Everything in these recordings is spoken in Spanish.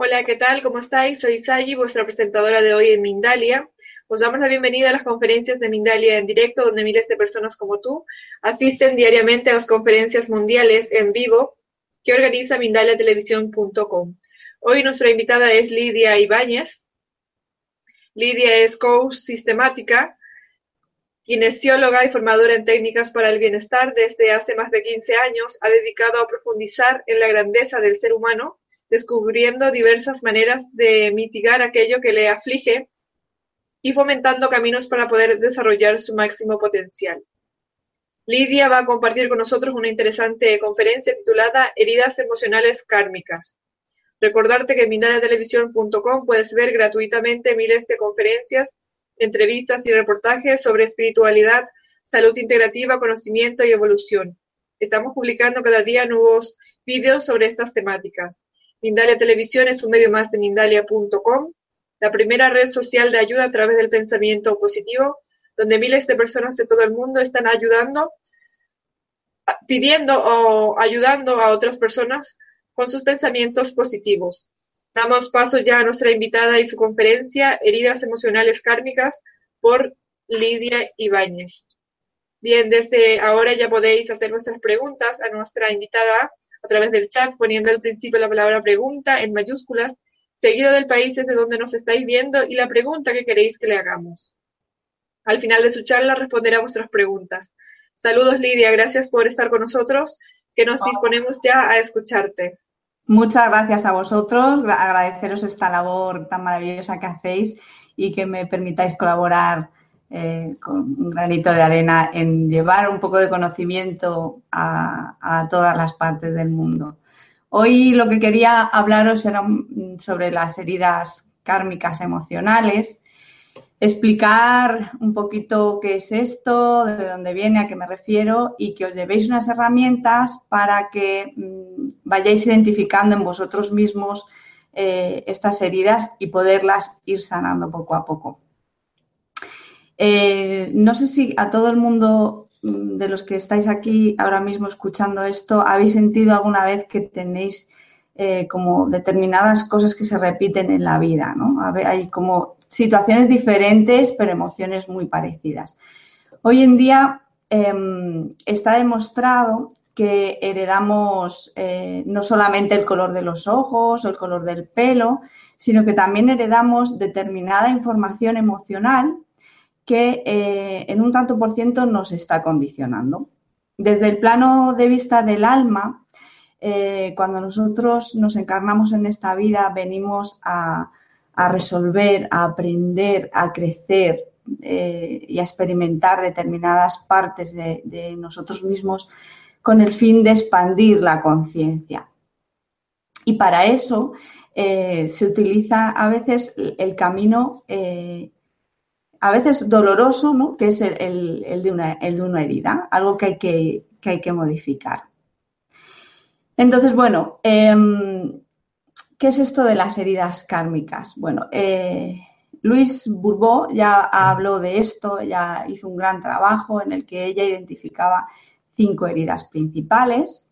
Hola, ¿qué tal? ¿Cómo estáis? Soy Sayi, vuestra presentadora de hoy en Mindalia. Os damos la bienvenida a las conferencias de Mindalia en directo, donde miles de personas como tú asisten diariamente a las conferencias mundiales en vivo que organiza mindaliatelevisión.com. Hoy nuestra invitada es Lidia Ibáñez. Lidia es coach sistemática, kinesióloga y formadora en técnicas para el bienestar. Desde hace más de 15 años ha dedicado a profundizar en la grandeza del ser humano descubriendo diversas maneras de mitigar aquello que le aflige y fomentando caminos para poder desarrollar su máximo potencial. Lidia va a compartir con nosotros una interesante conferencia titulada Heridas emocionales kármicas. Recordarte que en mindalia.televisión.com puedes ver gratuitamente miles de conferencias, entrevistas y reportajes sobre espiritualidad, salud integrativa, conocimiento y evolución. Estamos publicando cada día nuevos vídeos sobre estas temáticas. Mindalia Televisión es un medio más de Mindalia.com, la primera red social de ayuda a través del pensamiento positivo, donde miles de personas de todo el mundo están ayudando, pidiendo o ayudando a otras personas con sus pensamientos positivos. Damos paso ya a nuestra invitada y su conferencia, Heridas Emocionales Kármicas, por Lidia Ibáñez. Bien, desde ahora ya podéis hacer vuestras preguntas a nuestra invitada a través del chat poniendo al principio la palabra pregunta en mayúsculas, seguido del país desde donde nos estáis viendo y la pregunta que queréis que le hagamos. Al final de su charla responderá vuestras preguntas. Saludos Lidia, gracias por estar con nosotros, que nos disponemos ya a escucharte. Muchas gracias a vosotros, agradeceros esta labor tan maravillosa que hacéis y que me permitáis colaborar eh, con un granito de arena en llevar un poco de conocimiento a, todas las partes del mundo. Hoy lo que quería hablaros era sobre las heridas kármicas emocionales, explicar un poquito qué es esto, de dónde viene, a qué me refiero y que os llevéis unas herramientas para que mm, vayáis identificando en vosotros mismos eh, estas heridas y poderlas ir sanando poco a poco. Eh, no sé si a todo el mundo mm, de los que estáis aquí ahora mismo escuchando esto, habéis sentido alguna vez que tenéis eh, como determinadas cosas que se repiten en la vida, ¿no? Hay como situaciones diferentes, pero emociones muy parecidas. Hoy en día em, está demostrado que heredamos eh, no solamente el color de los ojos o el color del pelo, sino que también heredamos determinada información emocional que eh, en un tanto por ciento nos está condicionando. Desde el plano de vista del alma, eh, cuando nosotros nos encarnamos en esta vida, venimos a, resolver, a aprender, a crecer eh, y a experimentar determinadas partes de, nosotros mismos con el fin de expandir la conciencia. Y para eso se utiliza a veces el camino a veces doloroso, ¿no? que es el, de una, herida, algo que hay que, modificar. Entonces, bueno, em, ¿qué es esto de las heridas kármicas? Bueno, eh, Luis Bourbeau ya habló de esto, ya hizo un gran trabajo en el que ella identificaba cinco heridas principales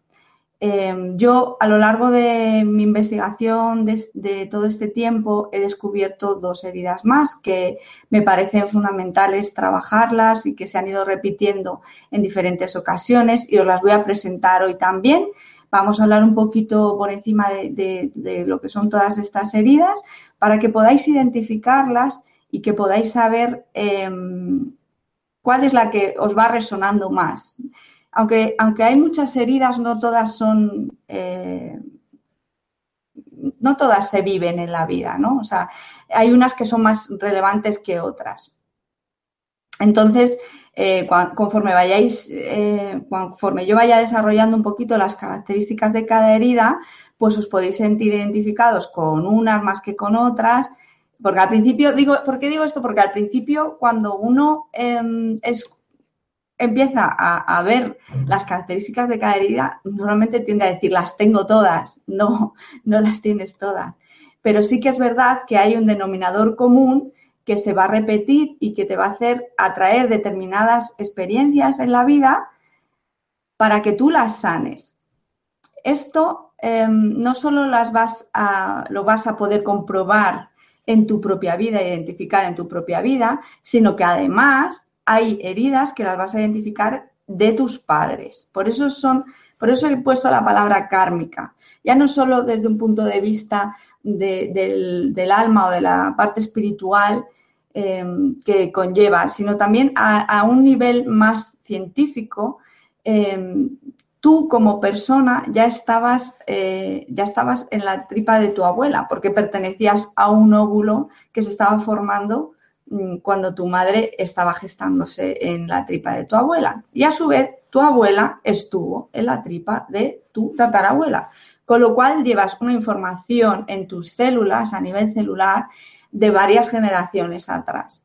Em, yo a lo largo de mi investigación de, todo este tiempo he descubierto dos heridas más que me parecen fundamentales trabajarlas y que se han ido repitiendo en diferentes ocasiones y os las voy a presentar hoy también Vamos a hablar un poquito por encima de, lo que son todas estas heridas para que podáis identificarlas y que podáis saber em, cuál es la que os va resonando más. Aunque, aunque hay muchas heridas, no todas son, eh, no todas se viven en la vida, ¿no? O sea, hay unas que son más relevantes que otras. Entonces, eh, conforme vayáis, eh, conforme yo vaya desarrollando un poquito las características de cada herida, pues os podéis sentir identificados con unas más que con otras. Porque al principio, digo, ¿por qué digo esto? Porque al principio, cuando uno em, empieza a, ver las características de cada herida, normalmente tiende a decir, las tengo todas. No, no las tienes todas. Pero sí que es verdad que hay un denominador común que se va a repetir y que te va a hacer atraer determinadas experiencias en la vida para que tú las sanes. Esto em, no solo las vas a, lo vas a poder comprobar en tu propia vida, identificar en tu propia vida, sino que además hay heridas que las vas a identificar de tus padres. Por eso son, por eso he puesto la palabra kármica. Ya no solo desde un punto de vista del, alma o de la parte espiritual, Em, que conlleva, sino también a, un nivel más científico. Em, tú como persona ya estabas, eh, ya estabas en la tripa de tu abuela, porque pertenecías a un óvulo que se estaba formando cuando tu madre estaba gestándose en la tripa de tu abuela. Y a su vez, tu abuela estuvo en la tripa de tu tatarabuela. Con lo cual llevas una información en tus células a nivel celular de varias generaciones atrás.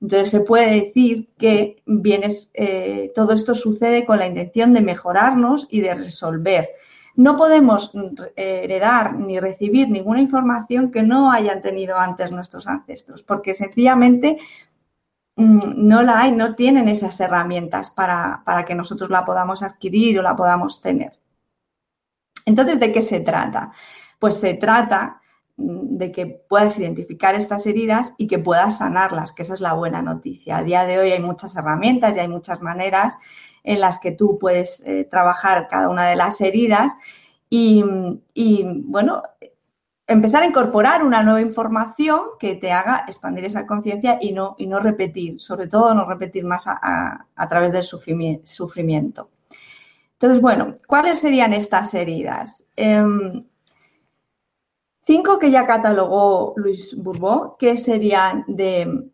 Entonces se puede decir que vienes, eh, todo esto sucede con la intención de mejorarnos y de resolver. No podemos eh, heredar ni recibir ninguna información que no hayan tenido antes nuestros ancestros, porque sencillamente mm, no la hay, no tienen esas herramientas para, para que nosotros la podamos adquirir o la podamos tener. Entonces, ¿de qué se trata? Pues se trata de que puedas identificar estas heridas y que puedas sanarlas, que esa es la buena noticia. A día de hoy hay muchas herramientas y hay muchas maneras en las que tú puedes eh, trabajar cada una de las heridas y, bueno, empezar a incorporar una nueva información que te haga expandir esa conciencia y no, y no repetir, sobre todo no repetir más a, través del sufrimiento. Entonces, bueno, ¿cuáles serían estas heridas? Em, Cinco que ya catalogó Luis Bourbon, que serían de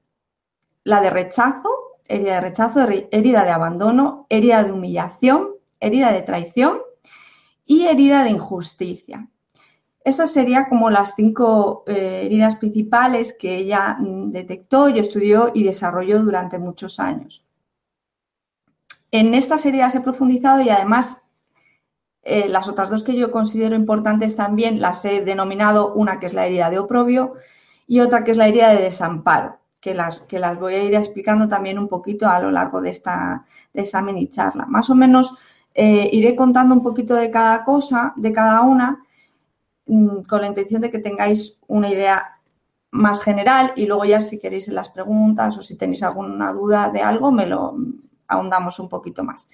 la de rechazo, herida de rechazo, herida de abandono, herida de humillación, herida de traición y herida de injusticia. Esas serían como las cinco eh, heridas principales que ella mm, detectó y estudió y desarrolló durante muchos años. En estas heridas he profundizado y además eh, las otras dos que yo considero importantes también las he denominado una que es la herida de oprobio y otra que es la herida de desamparo, que las, que las voy a ir explicando también un poquito a lo largo de esta, de mini charla. Más o menos eh, iré contando un poquito de cada cosa, de cada una, mm, con la intención de que tengáis una idea más general y luego ya si queréis en las preguntas o si tenéis alguna duda de algo, me lo ahondamos un poquito más.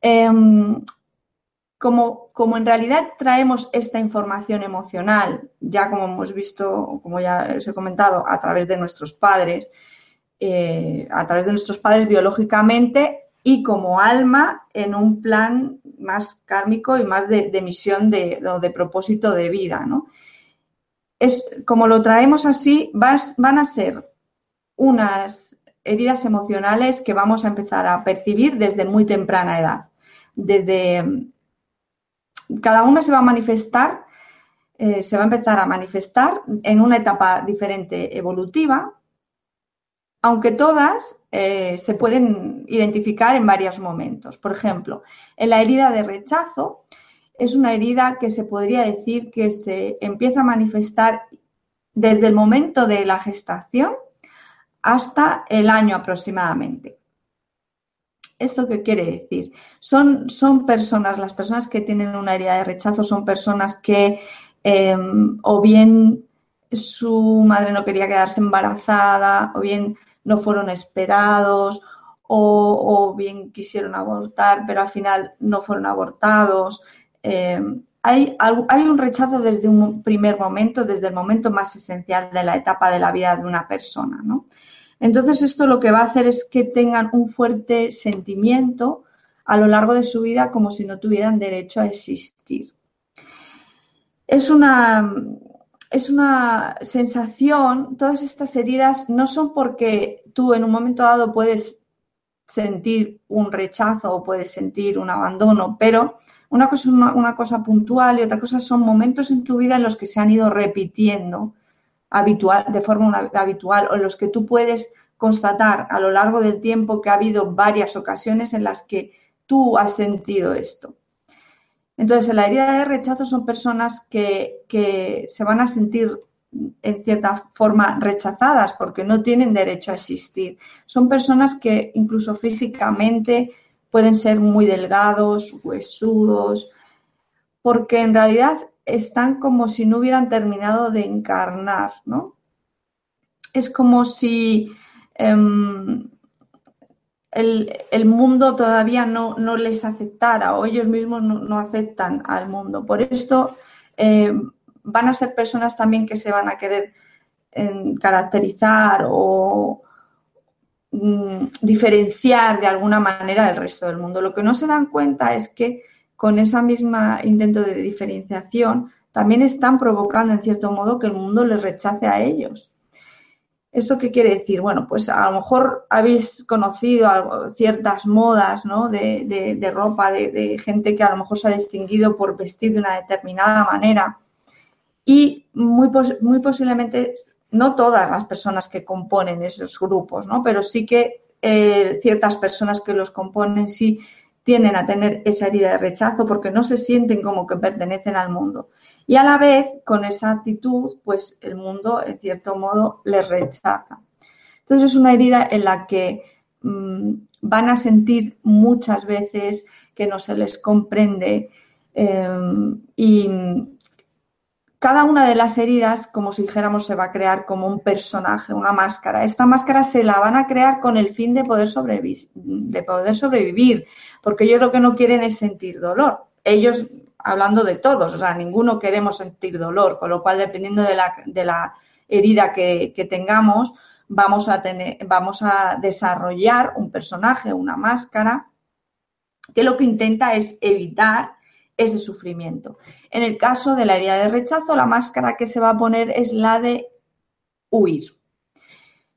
Em, como, como, en realidad traemos esta información emocional, ya como hemos visto, como ya os he comentado, a través de nuestros padres, eh, a través de nuestros padres biológicamente y como alma en un plan más kármico y más de, misión de, o de propósito de vida. ¿no? Es, como lo traemos así, van a ser unas heridas emocionales que vamos a empezar a percibir desde muy temprana edad. Desde cada una se va a manifestar, eh, se va a empezar a manifestar en una etapa diferente evolutiva, aunque todas eh, se pueden identificar en varios momentos. Por ejemplo, en la herida de rechazo es una herida que se podría decir que se empieza a manifestar desde el momento de la gestación hasta el año aproximadamente. ¿Esto qué quiere decir? Son, son personas, las personas que tienen una herida de rechazo son personas que em, o bien su madre no quería quedarse embarazada, o bien no fueron esperados, o, bien quisieron abortar, pero al final no fueron abortados. eh, hay, hay, un rechazo desde un primer momento, desde el momento más esencial de la etapa de la vida de una persona, ¿no? Entonces esto lo que va a hacer es que tengan un fuerte sentimiento a lo largo de su vida como si no tuvieran derecho a existir. Es una, es una sensación, todas estas heridas no son porque tú en un momento dado puedes sentir un rechazo o puedes sentir un abandono, pero una cosa es una, cosa puntual y otra cosa son momentos en tu vida en los que se han ido repitiendo habitual, de forma habitual o los que tú puedes constatar a lo largo del tiempo que ha habido varias ocasiones en las que tú has sentido esto. Entonces, en la herida de rechazo son personas que, que se van a sentir en cierta forma rechazadas porque no tienen derecho a existir. Son personas que incluso físicamente pueden ser muy delgados, huesudos, porque en realidad están como si no hubieran terminado de encarnar, ¿no? Es como si em, el, mundo todavía no, les aceptara o ellos mismos no, aceptan al mundo. Por esto em, van a ser personas también que se van a querer em, caracterizar o, Mm, diferenciar de alguna manera del resto del mundo. Lo que no se dan cuenta es que con esa misma intento de diferenciación también están provocando en cierto modo que el mundo les rechace a ellos. ¿Esto qué quiere decir? Bueno, pues a lo mejor habéis conocido ciertas modas ¿no? de, ropa, de, de, gente que a lo mejor se ha distinguido por vestir de una determinada manera y muy, muy posiblemente no todas las personas que componen esos grupos, ¿no? Pero sí que eh, ciertas personas que los componen sí tienden a tener esa herida de rechazo porque no se sienten como que pertenecen al mundo. Y a la vez, con esa actitud, pues el mundo, en cierto modo, les rechaza. Entonces es una herida en la que mm, van a sentir muchas veces que no se les comprende eh, y, cada una de las heridas, como si dijéramos, se va a crear como un personaje, una máscara. Esta máscara se la van a crear con el fin de poder, de sobrevivir, porque ellos lo que no quieren es sentir dolor. Ellos, hablando de todos, o sea, ninguno queremos sentir dolor, con lo cual, dependiendo de la, herida que, que tengamos, vamos a, tener, vamos a desarrollar un personaje, una máscara, que lo que intenta es evitar ese sufrimiento. En el caso de la herida de rechazo, la máscara que se va a poner es la de huir.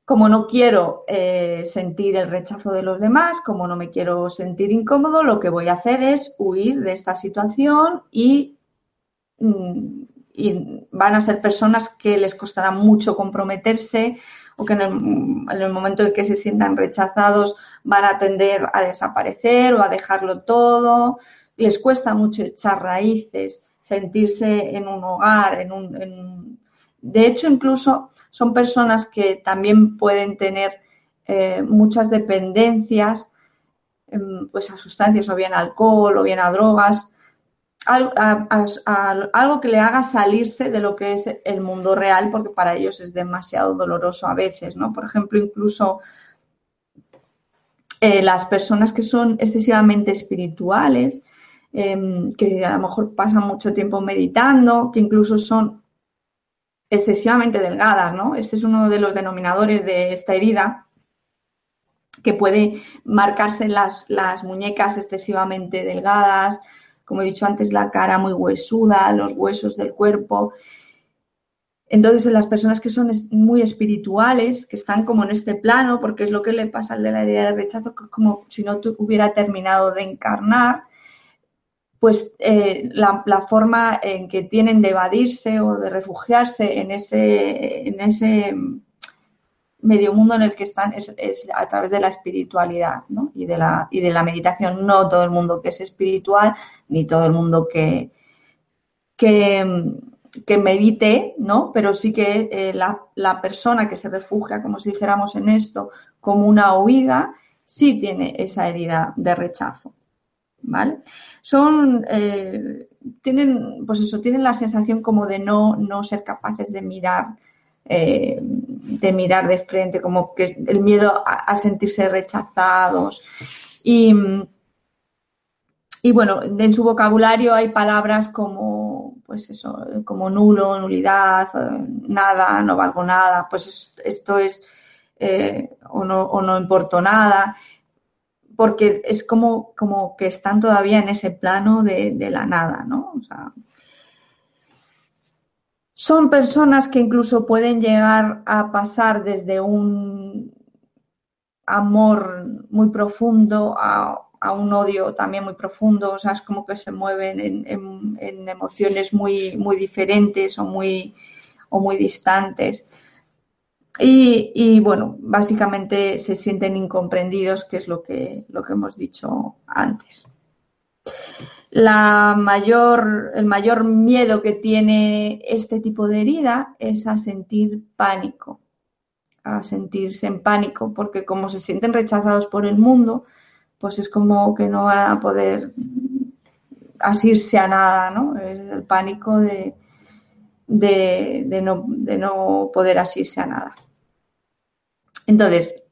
Como no quiero eh, sentir el rechazo de los demás, como no me quiero sentir incómodo, lo que voy a hacer es huir de esta situación y, mm, van a ser personas que les costará mucho comprometerse o que en el momento en que se sientan rechazados van a tender a desaparecer o a dejarlo todo, les cuesta mucho echar raíces, sentirse en un hogar, en un... De hecho, incluso son personas que también pueden tener eh, muchas dependencias em, pues a sustancias o bien alcohol o bien a drogas, algo que le haga salirse de lo que es el mundo real porque para ellos es demasiado doloroso a veces, ¿no? Por ejemplo, incluso eh, las personas que son excesivamente espirituales, Em, que a lo mejor pasan mucho tiempo meditando, que incluso son excesivamente delgadas, ¿no? Este es uno de los denominadores de esta herida, que puede marcarse las, las muñecas excesivamente delgadas, como he dicho antes, la cara muy huesuda, los huesos del cuerpo. Entonces, en las personas que son muy espirituales, que están como en este plano, porque es lo que le pasa al de la herida de rechazo, que es como si no hubiera terminado de encarnar, pues eh, la, forma en que tienen de evadirse o de refugiarse en ese, en ese medio mundo en el que están es, a través de la espiritualidad y, de la, y de la meditación. No todo el mundo que es espiritual, ni todo el mundo que, que, medite, ¿no? pero sí que eh, la, la persona que se refugia, como si dijéramos en esto, como una huida, sí tiene esa herida de rechazo. ¿Vale? Son, eh, tienen, pues eso, tienen la sensación como de no, no ser capaces de mirar, eh, de mirar de frente, como que el miedo a, sentirse rechazados. Y, y bueno, en su vocabulario hay palabras como, pues eso, como nulo, nulidad, nada, no valgo nada, pues esto es, eh, o, no, o no importo nada, porque es como, como que están todavía en ese plano de, la nada, ¿no? Son personas que incluso pueden llegar a pasar desde un amor muy profundo a a un odio también muy profundo, o sea, es como que se mueven en, emociones muy, muy diferentes o muy, o muy distantes. Y, bueno, básicamente se sienten incomprendidos, que es lo que, lo que hemos dicho antes. La mayor, el mayor miedo que tiene este tipo de herida es a sentir pánico, a sentirse en pánico, porque como se sienten rechazados por el mundo, pues es como que no van a poder asirse a nada, ¿no? El pánico de, de, no, poder asirse a nada. Entonces,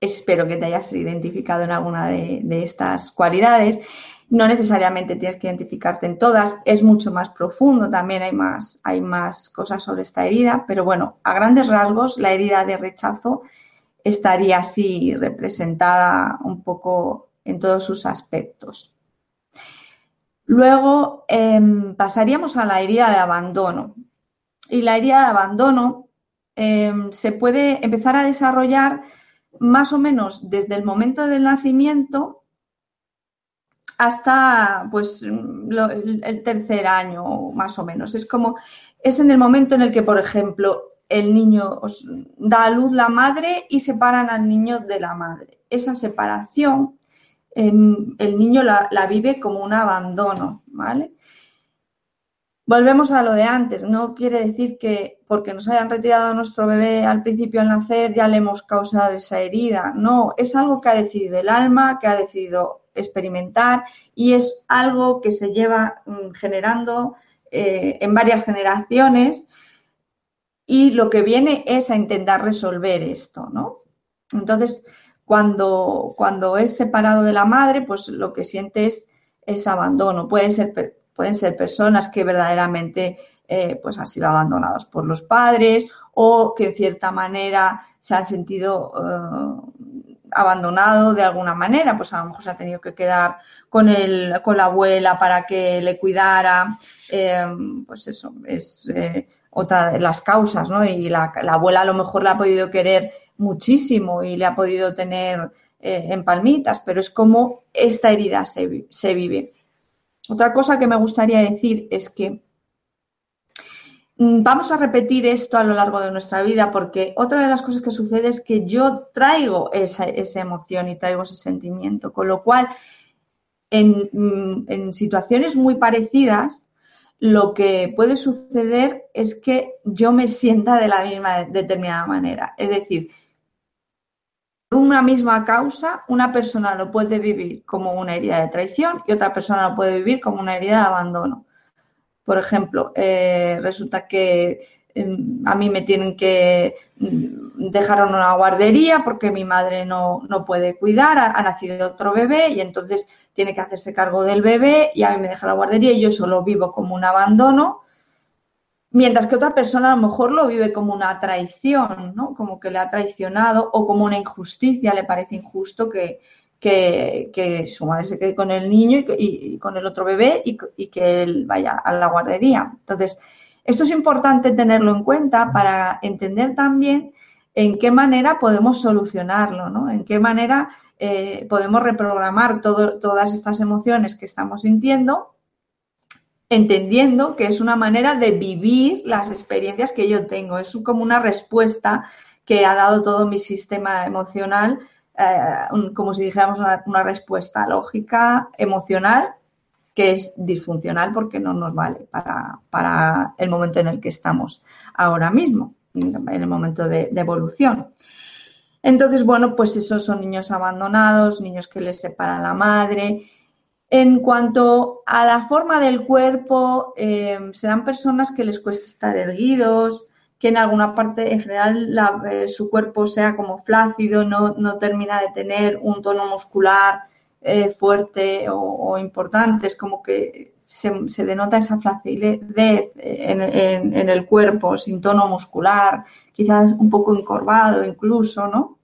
espero que te hayas identificado en alguna de, estas cualidades. No necesariamente tienes que identificarte en todas, es mucho más profundo, también hay más, hay más cosas sobre esta herida, pero bueno, a grandes rasgos, la herida de rechazo estaría así representada un poco en todos sus aspectos. Luego em, pasaríamos a la herida de abandono. Y la herida de abandono em, se puede empezar a desarrollar más o menos desde el momento del nacimiento hasta pues el tercer año más o menos. Es como, es en el momento en el que, por ejemplo, el niño da a luz la madre y separan al niño de la madre. Esa separación el niño la, vive como un abandono, ¿vale? Volvemos a lo de antes, no quiere decir que porque nos hayan retirado a nuestro bebé al principio al nacer ya le hemos causado esa herida, no, es algo que ha decidido el alma, que ha decidido experimentar y es algo que se lleva mm, generando eh, en varias generaciones y lo que viene es a intentar resolver esto, ¿no? Entonces, cuando, cuando es separado de la madre, pues lo que siente es, abandono. Pueden ser, pueden ser personas que verdaderamente eh, pues han sido abandonados por los padres o que en cierta manera se han sentido eh, abandonado de alguna manera, pues a lo mejor se ha tenido que quedar con, el, con la abuela para que le cuidara, eh, pues eso es otra de las causas, ¿no? Y la, la, abuela a lo mejor la ha podido querer muchísimo y le ha podido tener eh, en palmitas, pero es como esta herida se, se vive. Otra cosa que me gustaría decir es que mm, vamos a repetir esto a lo largo de nuestra vida porque otra de las cosas que sucede es que yo traigo esa, emoción y traigo ese sentimiento, con lo cual mm, en, situaciones muy parecidas lo que puede suceder es que yo me sienta de la misma determinada manera. Es decir, una misma causa, una persona lo puede vivir como una herida de traición y otra persona lo puede vivir como una herida de abandono. Por ejemplo, eh, resulta que em, a mí me tienen que mm, dejar en una guardería porque mi madre no, puede cuidar, ha, nacido otro bebé y entonces tiene que hacerse cargo del bebé y a mí me deja la guardería y yo solo vivo como un abandono Mientras que otra persona a lo mejor lo vive como una traición, ¿no? Como que le ha traicionado o como una injusticia, le parece injusto que, su madre se quede con el niño y, con el otro bebé y, que él vaya a la guardería. Entonces, esto es importante tenerlo en cuenta para entender también en qué manera podemos solucionarlo, ¿no? En qué manera eh, podemos reprogramar todas estas emociones que estamos sintiendo entendiendo que es una manera de vivir las experiencias que yo tengo. Es como una respuesta que ha dado todo mi sistema emocional, eh, como si dijéramos una, respuesta lógica, emocional, que es disfuncional porque no nos vale para, el momento en el que estamos ahora mismo, en el momento de, de evolución. Entonces, bueno, pues esos son niños abandonados, niños que les separa la madre, en cuanto a la forma del cuerpo, eh, serán personas que les cuesta estar erguidos, que en alguna parte, en general, eh, su cuerpo sea como flácido, no, termina de tener un tono muscular eh, fuerte o, importante, es como que se, denota esa flacidez en, el cuerpo, sin tono muscular, quizás un poco encorvado incluso, ¿no?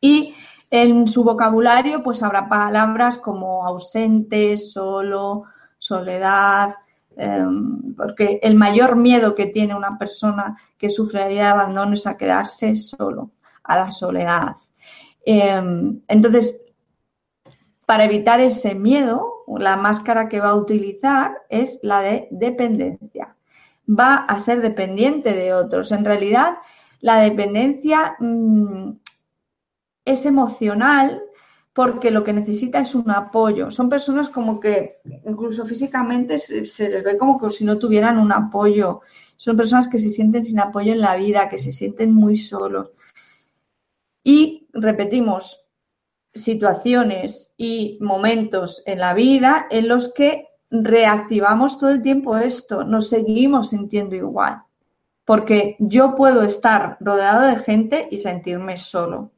Y en su vocabulario pues habrá palabras como ausente, solo, soledad, em, porque el mayor miedo que tiene una persona que sufriría de abandono es a quedarse solo, a la soledad. Em, entonces, para evitar ese miedo, la máscara que va a utilizar es la de dependencia. Va a ser dependiente de otros. En realidad, la dependencia mm, es emocional porque lo que necesita es un apoyo. Son personas como que incluso físicamente se, les ve como que si no tuvieran un apoyo. Son personas que se sienten sin apoyo en la vida, que se sienten muy solos. Y repetimos, situaciones y momentos en la vida en los que reactivamos todo el tiempo esto, nos seguimos sintiendo igual, porque yo puedo estar rodeado de gente y sentirme solo.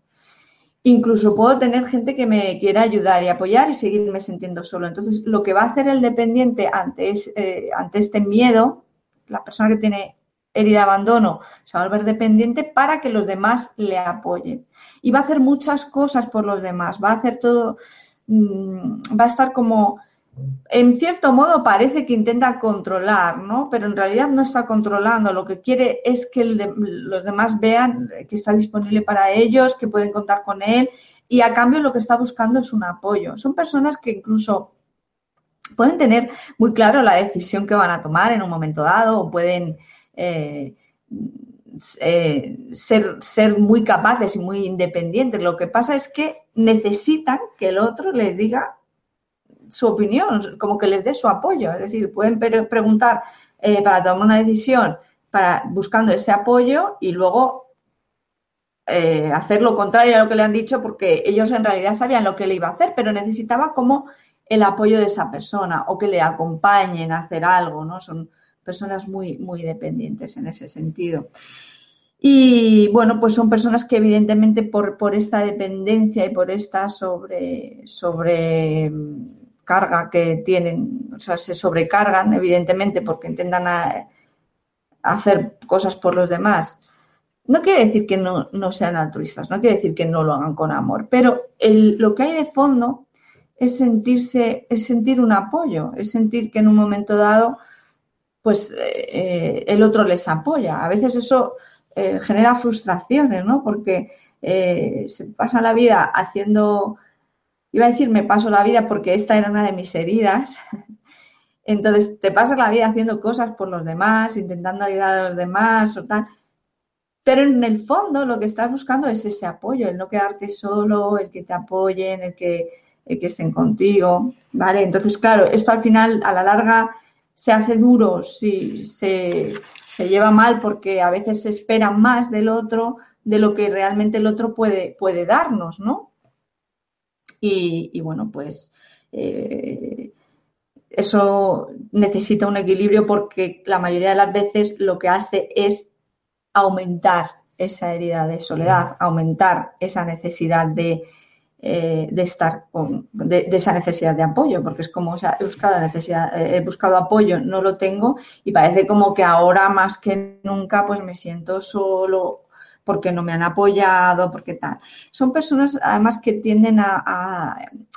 Incluso puedo tener gente que me quiera ayudar y apoyar y seguirme sintiendo solo. Entonces, lo que va a hacer el dependiente ante, eh, ante este miedo, la persona que tiene herida de abandono, se va a volver dependiente para que los demás le apoyen. Y va a hacer muchas cosas por los demás, va a hacer todo, mm, va a estar como, en cierto modo parece que intenta controlar, ¿no? Pero en realidad no está controlando, lo que quiere es que los demás vean que está disponible para ellos, que pueden contar con él y a cambio lo que está buscando es un apoyo. Son personas que incluso pueden tener muy claro la decisión que van a tomar en un momento dado o pueden eh, eh, ser, ser muy capaces y muy independientes. Lo que pasa es que necesitan que el otro les diga su opinión, como que les dé su apoyo. Es decir, pueden preguntar eh, para tomar una decisión para, buscando ese apoyo y luego hacer lo contrario a lo que le han dicho porque ellos en realidad sabían lo que le iba a hacer, pero necesitaba como el apoyo de esa persona o que le acompañen a hacer algo, ¿no? Son, personas muy, muy dependientes en ese sentido. Y bueno, pues son personas que evidentemente por, por esta dependencia y por esta sobre, sobre carga que tienen, o sea, se sobrecargan evidentemente porque intentan hacer cosas por los demás. No quiere decir que no, no, sean altruistas, no quiere decir que no lo hagan con amor, pero lo que hay de fondo es sentirse, es sentir un apoyo, es sentir que en un momento dado pues eh, el otro les apoya. A veces eso eh, genera frustraciones, ¿no? Porque eh, se pasa la vida haciendo, iba a decir me paso la vida porque esta era una de mis heridas. Entonces te pasas la vida haciendo cosas por los demás, intentando ayudar a los demás o tal. Pero en el fondo lo que estás buscando es ese apoyo, el no quedarte solo, el que te apoyen, el que, el que estén contigo, ¿vale? Entonces, claro, esto al final, a la larga, se hace duro, si se, lleva mal porque a veces se espera más del otro de lo que realmente el otro puede, puede darnos, ¿no? Y, bueno, pues eh, eso necesita un equilibrio porque la mayoría de las veces lo que hace es aumentar esa herida de soledad, aumentar esa necesidad de, eh, de estar con, de, esa necesidad de apoyo, porque es como, o sea, he buscado necesidad, eh, he buscado apoyo, no lo tengo y parece como que ahora más que nunca pues me siento solo porque no me han apoyado, porque tal. Son personas además que tienden a,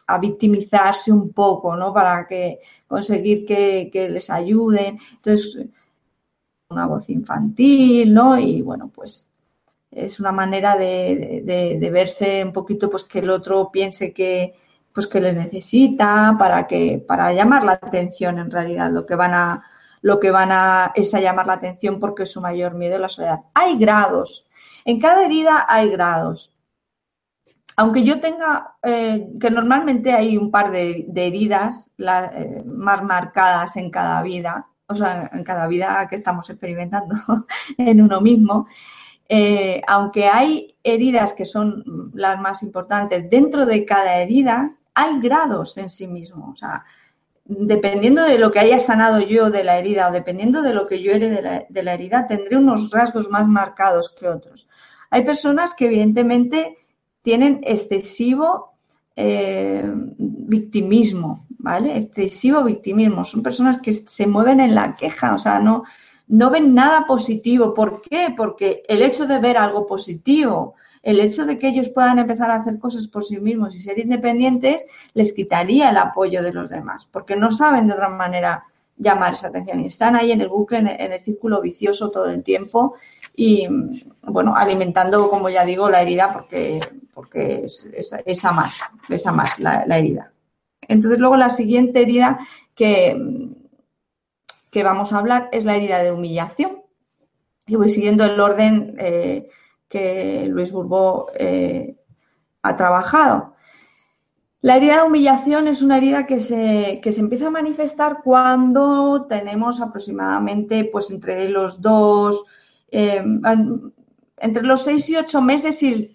a, victimizarse un poco, ¿no? Para que conseguir que, que les ayuden. Entonces, una voz infantil, ¿no? Y bueno, pues es una manera de, verse un poquito pues que el otro piense que pues que les necesita para que para llamar la atención en realidad lo que van a lo que van a es a llamar la atención porque es su mayor miedo a la soledad hay grados en cada herida hay grados aunque yo tenga eh, que normalmente hay un par de, heridas eh, más marcadas en cada vida o sea en cada vida que estamos experimentando en uno mismo eh, aunque hay heridas que son las más importantes, dentro de cada herida hay grados en sí mismo. O sea, dependiendo de lo que haya sanado yo de la herida o dependiendo de lo que yo herede de la, de la herida, tendré unos rasgos más marcados que otros. Hay personas que evidentemente tienen excesivo eh, victimismo, ¿vale? Excesivo victimismo. Son personas que se mueven en la queja, o sea, no, no ven nada positivo. ¿Por qué? Porque el hecho de ver algo positivo, el hecho de que ellos puedan empezar a hacer cosas por sí mismos y ser independientes, les quitaría el apoyo de los demás, porque no saben de otra manera llamar esa atención y están ahí en el bucle, en el, círculo vicioso todo el tiempo y, bueno, alimentando, como ya digo, la herida porque, porque es, esa más, esa más la, herida. Entonces, luego la siguiente herida que, que vamos a hablar es la herida de humillación. Y voy siguiendo el orden eh, que Luis Burbó eh, ha trabajado. La herida de humillación es una herida que se, se, empieza a manifestar cuando tenemos aproximadamente, pues entre los dos, eh, entre los seis y ocho meses y,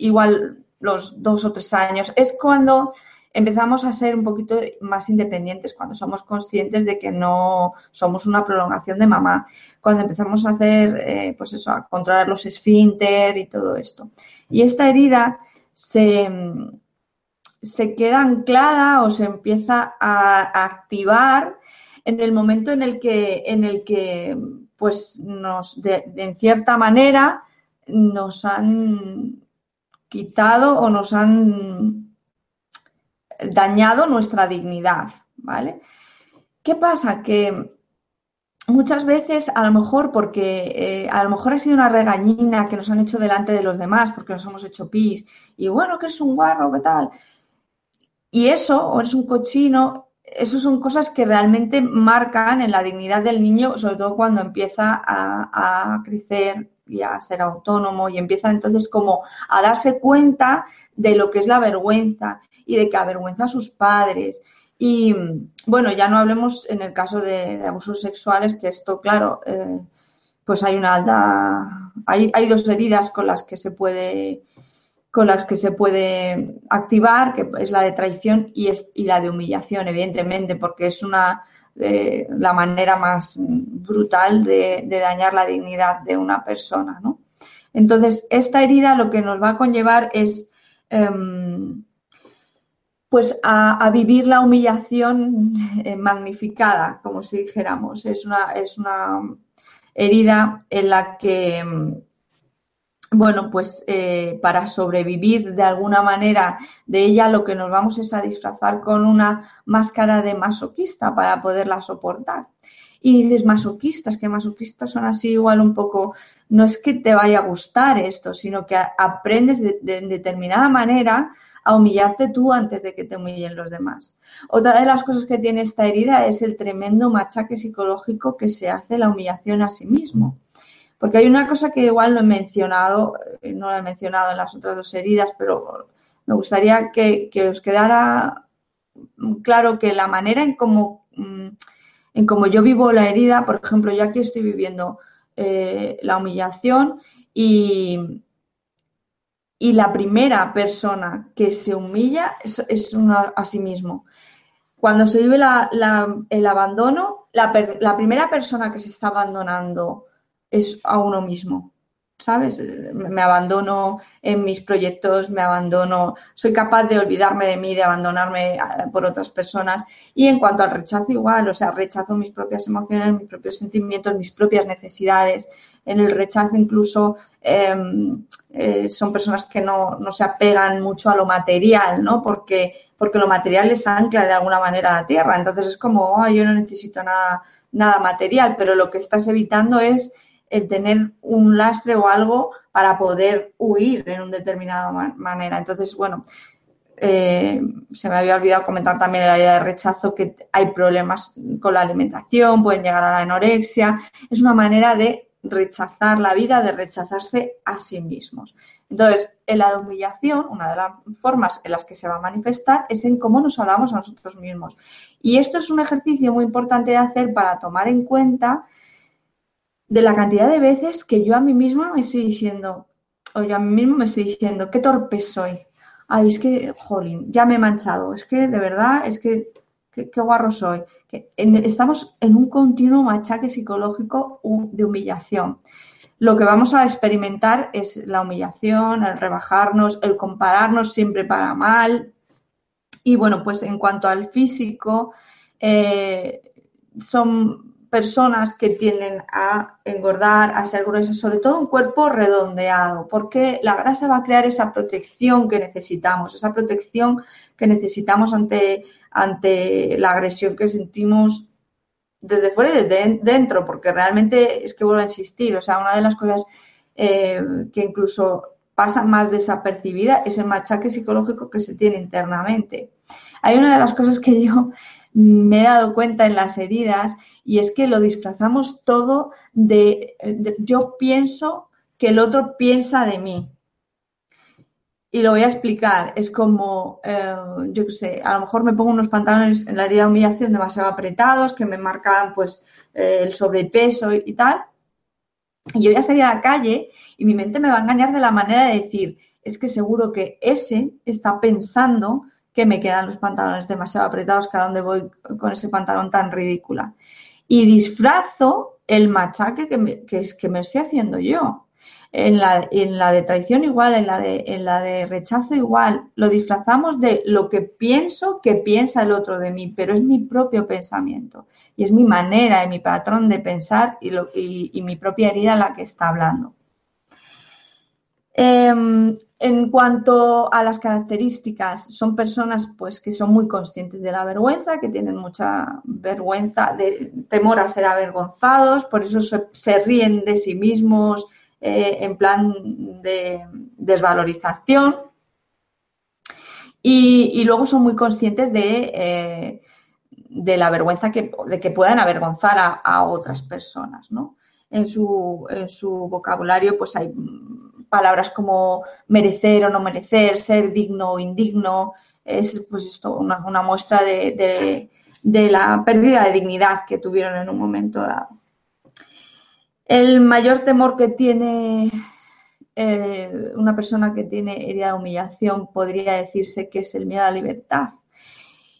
igual los dos o tres años. Es cuando empezamos a ser un poquito más independientes, cuando somos conscientes de que no somos una prolongación de mamá, cuando empezamos a hacer, eh, pues eso, a controlar los esfínter y todo esto. Y esta herida se se queda anclada o se empieza a, activar en el momento en el que, en el que pues nos, de, en cierta manera, nos han quitado o nos han dañado nuestra dignidad, ¿vale? ¿Qué pasa? Que muchas veces, a lo mejor porque eh, a lo mejor ha sido una regañina que nos han hecho delante de los demás, porque nos hemos hecho pis, y bueno, que es un guarro, ¿qué tal? Y eso, o es un cochino, eso son cosas que realmente marcan en la dignidad del niño, sobre todo cuando empieza a, crecer y a ser autónomo y empieza entonces como a darse cuenta de lo que es la vergüenza y de que avergüenza a sus padres. Y bueno, ya no hablemos en el caso de, abusos sexuales, que esto, claro, eh, pues hay una alta, hay, hay dos heridas con las que se puede con las que se puede activar, que es la de traición y, y la de humillación, evidentemente, porque es una eh, la manera más brutal de, dañar la dignidad de una persona, ¿no? Entonces, esta herida lo que nos va a conllevar es em, pues a, vivir la humillación eh, magnificada, como si dijéramos. Es una, es una herida en la que em, bueno, pues eh, para sobrevivir de alguna manera de ella lo que nos vamos es a disfrazar con una máscara de masoquista para poderla soportar. Y dices masoquistas, que masoquistas son así igual un poco, no es que te vaya a gustar esto, sino que aprendes de, de determinada manera a humillarte tú antes de que te humillen los demás. Otra de las cosas que tiene esta herida es el tremendo machaque psicológico que se hace la humillación a sí mismo. Porque hay una cosa que igual no he mencionado, eh, no la he mencionado en las otras dos heridas, pero me gustaría que, os quedara claro que la manera en cómo, mm, en cómo yo vivo la herida, por ejemplo, yo aquí estoy viviendo eh, la humillación y, y la primera persona que se humilla es, es a sí mismo. Cuando se vive el abandono, la, la, primera persona que se está abandonando es a uno mismo. ¿Sabes? Me abandono en mis proyectos, me abandono, soy capaz de olvidarme de mí, de abandonarme eh, por otras personas. Y en cuanto al rechazo, igual, o sea, rechazo mis propias emociones, mis propios sentimientos, mis propias necesidades. En el rechazo incluso em, eh, son personas que no, no, se apegan mucho a lo material, ¿no? Porque, porque lo material les ancla de alguna manera a la tierra. Entonces es como, oh, yo no necesito nada, nada material, pero lo que estás evitando es el tener un lastre o algo para poder huir en una determinada manera. Entonces, bueno, eh, se me había olvidado comentar también la idea de rechazo, que hay problemas con la alimentación, pueden llegar a la anorexia. Es una manera de rechazar la vida, de rechazarse a sí mismos. Entonces, en la humillación, una de las formas en las que se va a manifestar es en cómo nos hablamos a nosotros mismos. Y esto es un ejercicio muy importante de hacer para tomar en cuenta de la cantidad de veces que yo a mí misma me estoy diciendo, o yo a mí mismo me estoy diciendo, qué torpe soy. Ay, es que, jolín, ya me he manchado. Es que, de verdad, es que, qué, guarro soy. Que estamos en un continuo machaque psicológico de humillación. Lo que vamos a experimentar es la humillación, el rebajarnos, el compararnos siempre para mal, Y bueno, pues en cuanto al físico, eh, son personas que tienden a engordar, a ser gruesas, sobre todo un cuerpo redondeado, porque la grasa va a crear esa protección que necesitamos, esa protección que necesitamos ante, ante la agresión que sentimos desde fuera y desde dentro, porque realmente es que vuelvo a insistir, o sea, una de las cosas eh, que incluso pasa más desapercibida es el machaque psicológico que se tiene internamente. Hay una de las cosas que yo me he dado cuenta en las heridas y es que lo disfrazamos todo de, yo pienso que el otro piensa de mí. Y lo voy a explicar. Es como, eh, yo qué sé, a lo mejor me pongo unos pantalones en la herida de humillación demasiado apretados que me marcan pues eh, el sobrepeso y, y tal. Y yo voy a salir a la calle y mi mente me va a engañar de la manera de decir, es que seguro que ese está pensando que me quedan los pantalones demasiado apretados, que a dónde voy con ese pantalón tan ridícula. Y disfrazo el machaque que, que, es, que me estoy haciendo yo. En la, en la, de traición igual, en la de, en la de rechazo igual, lo disfrazamos de lo que pienso que piensa el otro de mí, pero es mi propio pensamiento y es mi manera y mi patrón de pensar y, lo, y, mi propia herida la que está hablando. Eh, en cuanto a las características, son personas pues que son muy conscientes de la vergüenza, que tienen mucha vergüenza, de temor a ser avergonzados, por eso se, ríen de sí mismos eh, en plan de desvalorización. Y, luego son muy conscientes de, eh, de la vergüenza que, de que puedan avergonzar a, a otras personas, ¿no? En su, en su vocabulario pues hay palabras como merecer o no merecer, ser digno o indigno, es pues esto, una, muestra de, de, de, la pérdida de dignidad que tuvieron en un momento dado. El mayor temor que tiene eh, una persona que tiene herida de humillación podría decirse que es el miedo a la libertad.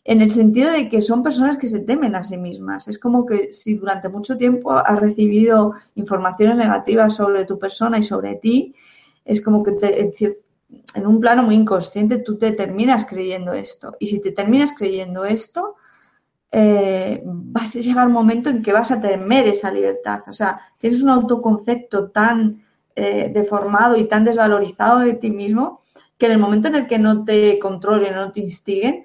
En el sentido de que son personas que se temen a sí mismas. Es como que si durante mucho tiempo has recibido informaciones negativas sobre tu persona y sobre ti, es como que te, en un plano muy inconsciente tú te terminas creyendo esto. Y si te terminas creyendo esto, eh, vas a llegar un momento en que vas a temer esa libertad. O sea, tienes un autoconcepto tan eh, deformado y tan desvalorizado de ti mismo que en el momento en el que no te controlen, no te instiguen,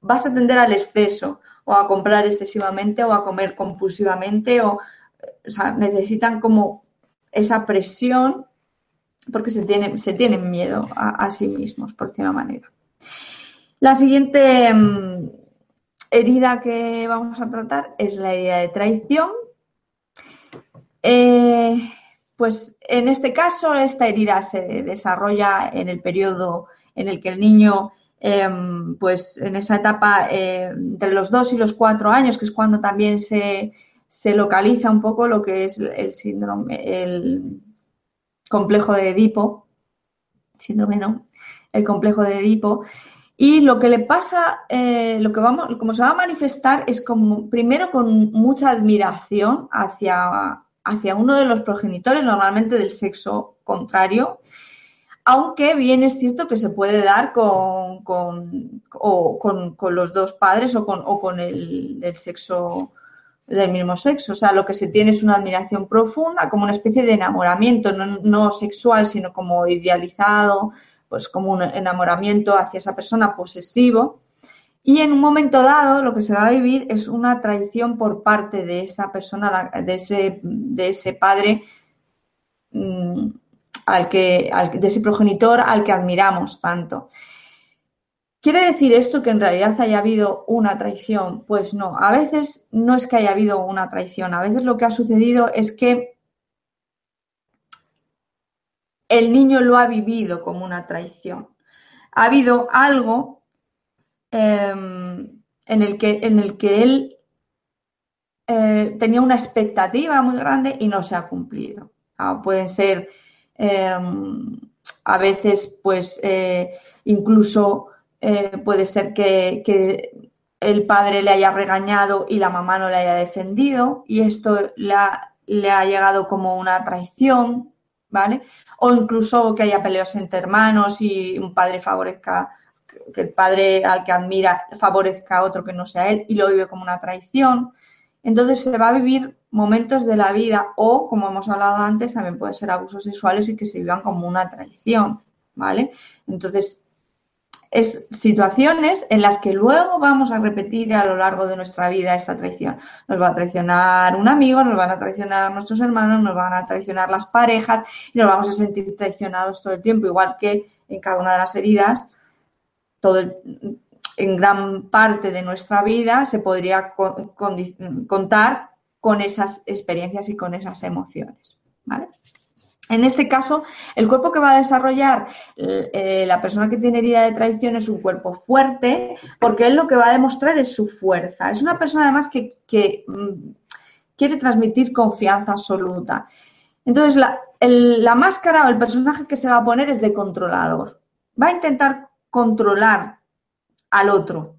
vas a tender al exceso o a comprar excesivamente o a comer compulsivamente o, o sea, necesitan como esa presión porque se tienen, se tienen miedo a, sí mismos, por de manera. La siguiente um, herida que vamos a tratar es la herida de traición. Eh, pues en este caso, esta herida se desarrolla en el periodo en el que el niño, eh, pues en esa etapa eh, entre los dos y los cuatro años, que es cuando también se, se localiza un poco lo que es el síndrome, complejo de Edipo, síndrome no, el complejo de Edipo. Y lo que le pasa, eh, lo que vamos, como se va a manifestar es como, primero con mucha admiración hacia, hacia uno de los progenitores, normalmente del sexo contrario, aunque bien es cierto que se puede dar con, con, o, con, con los dos padres o con, o con el, el sexo del mismo sexo. O sea, lo que se tiene es una admiración profunda, como una especie de enamoramiento, no, sexual, sino como idealizado, pues como un enamoramiento hacia esa persona posesivo. Y en un momento dado lo que se va a vivir es una traición por parte de esa persona, de ese, padre, mmm, al que, de ese progenitor al que admiramos tanto. ¿Quiere decir esto que en realidad haya habido una traición? Pues no, a veces no es que haya habido una traición, a veces lo que ha sucedido es que el niño lo ha vivido como una traición. Ha habido algo eh, en, el que, en el que él eh, tenía una expectativa muy grande y no se ha cumplido. Ah, pueden ser eh, a veces, pues, eh, incluso eh, puede ser que, el padre le haya regañado y la mamá no le haya defendido y esto le ha, le ha llegado como una traición, ¿vale? O incluso que haya peleas entre hermanos y un padre favorezca que el padre al que admira favorezca a otro que no sea él y lo vive como una traición. Entonces se va a vivir momentos de la vida o, como hemos hablado antes, también puede ser abusos sexuales y que se vivan como una traición, ¿vale? Entonces, es situaciones en las que luego vamos a repetir a lo largo de nuestra vida esa traición. Nos va a traicionar un amigo, nos van a traicionar nuestros hermanos, nos van a traicionar las parejas y nos vamos a sentir traicionados todo el tiempo, igual que en cada una de las heridas, todo en gran parte de nuestra vida se podría contar con esas experiencias y con esas emociones. ¿vale? En este caso, el cuerpo que va a desarrollar eh, la persona que tiene herida de traición es un cuerpo fuerte, porque él lo que va a demostrar es su fuerza. Es una persona además que, mm, quiere transmitir confianza absoluta. Entonces, la, la máscara o el personaje que se va a poner es de controlador. Va a intentar controlar al otro,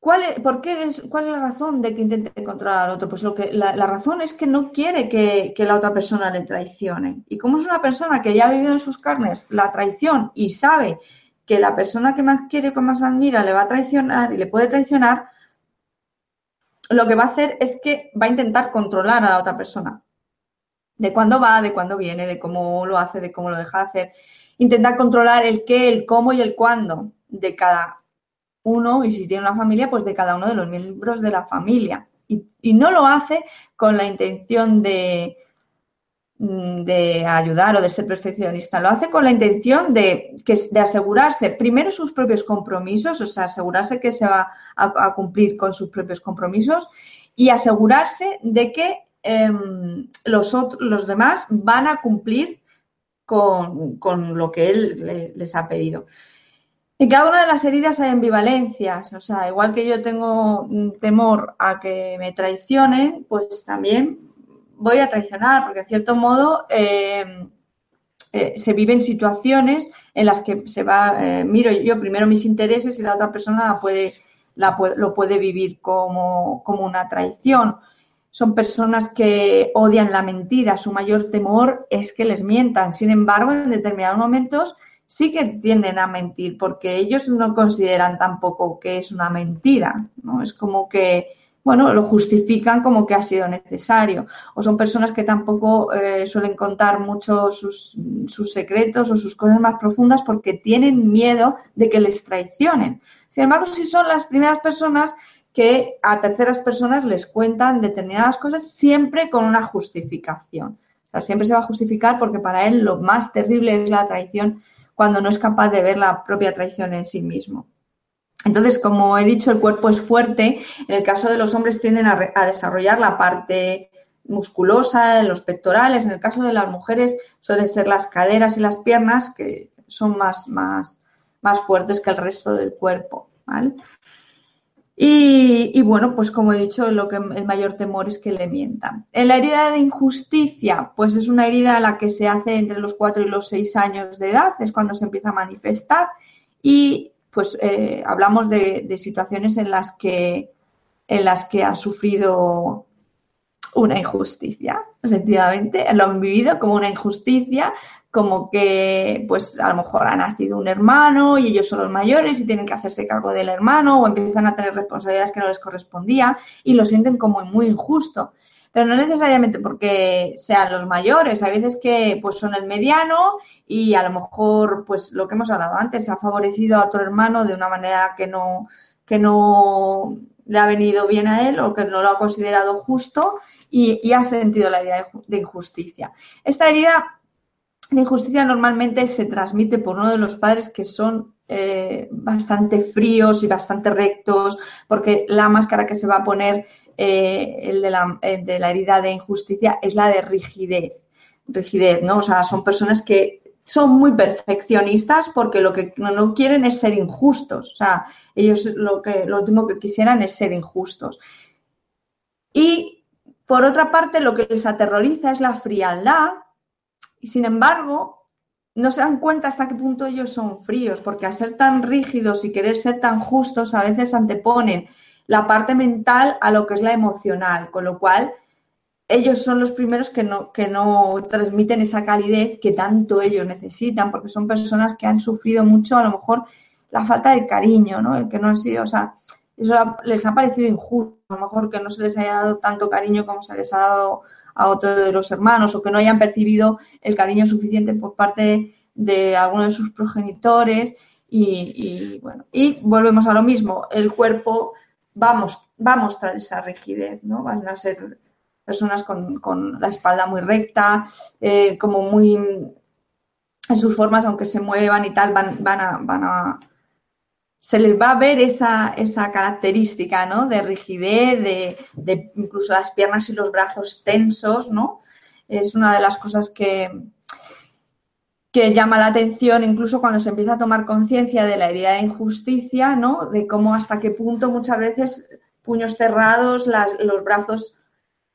¿Cuál es, por qué es, ¿Cuál es la razón de que intente controlar al otro? Pues lo que, la, razón es que no quiere que, la otra persona le traicione. Y como es una persona que ya ha vivido en sus carnes la traición y sabe que la persona que más quiere, que más admira, le va a traicionar y le puede traicionar, lo que va a hacer es que va a intentar controlar a la otra persona. De cuándo va, de cuándo viene, de cómo lo hace, de cómo lo deja de hacer. Intentar controlar el qué, el cómo y el cuándo de cada uno, y si tiene una familia, pues de cada uno de los miembros de la familia. Y, no lo hace con la intención de, mm, de ayudar o de ser perfeccionista, lo hace con la intención de, que, de asegurarse primero sus propios compromisos, o sea, asegurarse que se va a, cumplir con sus propios compromisos y asegurarse de que em, los, los demás van a cumplir con, lo que él les ha pedido. En cada una de las heridas hay ambivalencias, o sea, igual que yo tengo temor a que me traicionen, pues también voy a traicionar, porque en cierto modo eh, eh, se viven situaciones en las que se va, eh, miro yo primero mis intereses y la otra persona puede, lo puede vivir como, como una traición. Son personas que odian la mentira, su mayor temor es que les mientan. Sin embargo, en determinados momentos sí que tienden a mentir, porque ellos no consideran tampoco que es una mentira, ¿no? Es como que, bueno, lo justifican como que ha sido necesario. O son personas que tampoco eh, suelen contar mucho sus, sus, secretos o sus cosas más profundas porque tienen miedo de que les traicionen. Sin embargo, si son las primeras personas que a terceras personas les cuentan determinadas cosas siempre con una justificación. O sea, siempre se va a justificar porque para él lo más terrible es la traición cuando no es capaz de ver la propia traición en sí mismo. Entonces, como he dicho, el cuerpo es fuerte. En el caso de los hombres tienden a, desarrollar la parte musculosa, los pectorales. En el caso de las mujeres suelen ser las caderas y las piernas que son más, más, más fuertes que el resto del cuerpo. ¿vale? Y, bueno, pues como he dicho, lo que el mayor temor es que le mientan. En la herida de injusticia, pues es una herida a la que se hace entre los 4 y los 6 años de edad, es cuando se empieza a manifestar. Y pues eh, hablamos de, de, situaciones en las que en las que ha sufrido una injusticia, efectivamente, lo han vivido como una injusticia, como que pues a lo mejor ha nacido un hermano y ellos son los mayores y tienen que hacerse cargo del hermano o empiezan a tener responsabilidades que no les correspondía y lo sienten como muy injusto. Pero no necesariamente porque sean los mayores, hay veces que pues son el mediano y a lo mejor pues lo que hemos hablado antes, se ha favorecido a otro hermano de una manera que no, que no le ha venido bien a él o que no lo ha considerado justo y, y ha sentido la idea de injusticia. Esta herida la injusticia normalmente se transmite por uno de los padres que son eh, bastante fríos y bastante rectos, porque la máscara que se va a poner eh, el de la, de la herida de injusticia es la de rigidez. Rigidez, ¿no? O sea, son personas que son muy perfeccionistas porque lo que no quieren es ser injustos. O sea, ellos lo, último que quisieran es ser injustos. Y por otra parte, lo que les aterroriza es la frialdad y sin embargo, no se dan cuenta hasta qué punto ellos son fríos, porque al ser tan rígidos y querer ser tan justos, a veces anteponen la parte mental a lo que es la emocional, con lo cual ellos son los primeros que no, que no transmiten esa calidez que tanto ellos necesitan, porque son personas que han sufrido mucho, a lo mejor, la falta de cariño, ¿no? El que no han sido, o sea, eso les ha parecido injusto, a lo mejor que no se les haya dado tanto cariño como se les ha dado a otro de los hermanos, o que no hayan percibido el cariño suficiente por parte de alguno de sus progenitores, y, bueno, y volvemos a lo mismo, el cuerpo va a mostrar esa rigidez, ¿no? Van a ser personas con, la espalda muy recta, eh, como muy en sus formas, aunque se muevan y tal, van, van a se les va a ver esa, esa característica, ¿no? De rigidez, de, de, incluso las piernas y los brazos tensos, ¿no? Es una de las cosas que, que llama la atención incluso cuando se empieza a tomar conciencia de la herida de injusticia, ¿no? De cómo hasta qué punto muchas veces puños cerrados, las, los brazos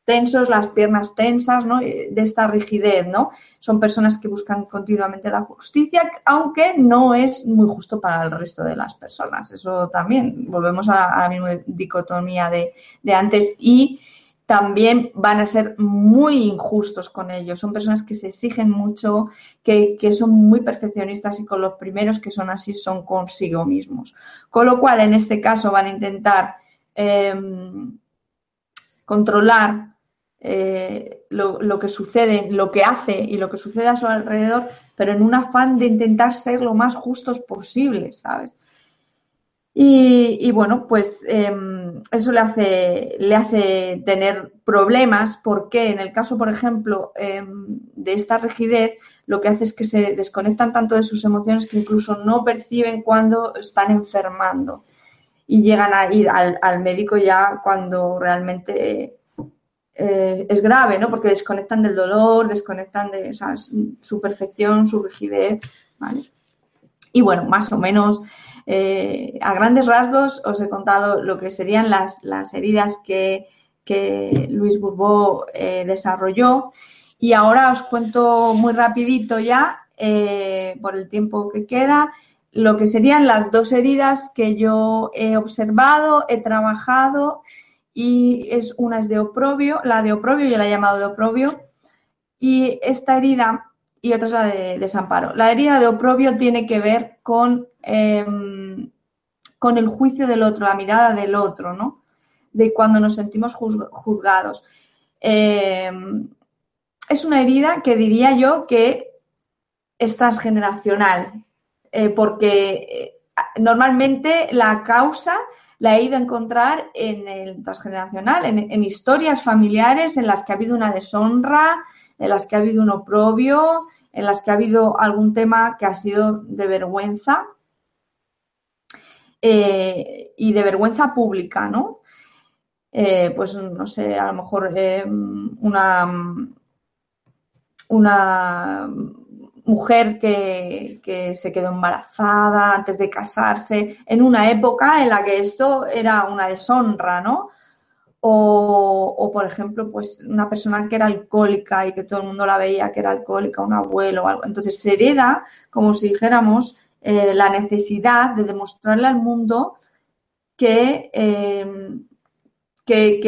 tensos, las piernas tensas, ¿no? De esta rigidez, ¿no? Son personas que buscan continuamente la justicia, aunque no es muy justo para el resto de las personas. Eso también, volvemos a, la misma dicotomía de, antes y también van a ser muy injustos con ellos. Son personas que se exigen mucho, que, son muy perfeccionistas y con los primeros que son así son consigo mismos. Con lo cual, en este caso, van a intentar em, controlar eh, lo, que sucede, lo que hace y lo que sucede a su alrededor, pero en un afán de intentar ser lo más justos posible, ¿sabes? Y, bueno, pues em, eso le hace, le hace tener problemas porque en el caso, por ejemplo, em, de esta rigidez, lo que hace es que se desconectan tanto de sus emociones que incluso no perciben cuando están enfermando y llegan a ir al, al médico ya cuando realmente eh, es grave, ¿no? Porque desconectan del dolor, desconectan de su perfección, su rigidez, ¿vale? Y bueno, más o menos eh, a grandes rasgos os he contado lo que serían las, las heridas que, Luis Bourbeau eh, desarrolló. Y ahora os cuento muy rapidito ya, por el tiempo que queda, lo que serían las dos heridas que yo he observado, he trabajado y es una es de oprobio, la de oprobio yo la he llamado de oprobio y esta herida y otra es la de desamparo. La herida de oprobio tiene que ver con, em, con el juicio del otro, la mirada del otro, ¿no? De cuando nos sentimos juzgados. Em, es una herida que diría yo que es transgeneracional, eh, porque eh, normalmente la causa la he ido a encontrar en el transgeneracional, en, historias familiares en las que ha habido una deshonra, en las que ha habido un oprobio, en las que ha habido algún tema que ha sido de vergüenza eh, y de vergüenza pública, ¿no? Eh, pues no sé, a lo mejor eh, una, una mujer que, se quedó embarazada antes de casarse, en una época en la que esto era una deshonra, ¿no? O, por ejemplo, pues una persona que era alcohólica y que todo el mundo la veía que era alcohólica, un abuelo o algo. Entonces se hereda, como si dijéramos, eh, la necesidad de demostrarle al mundo que, eh, que,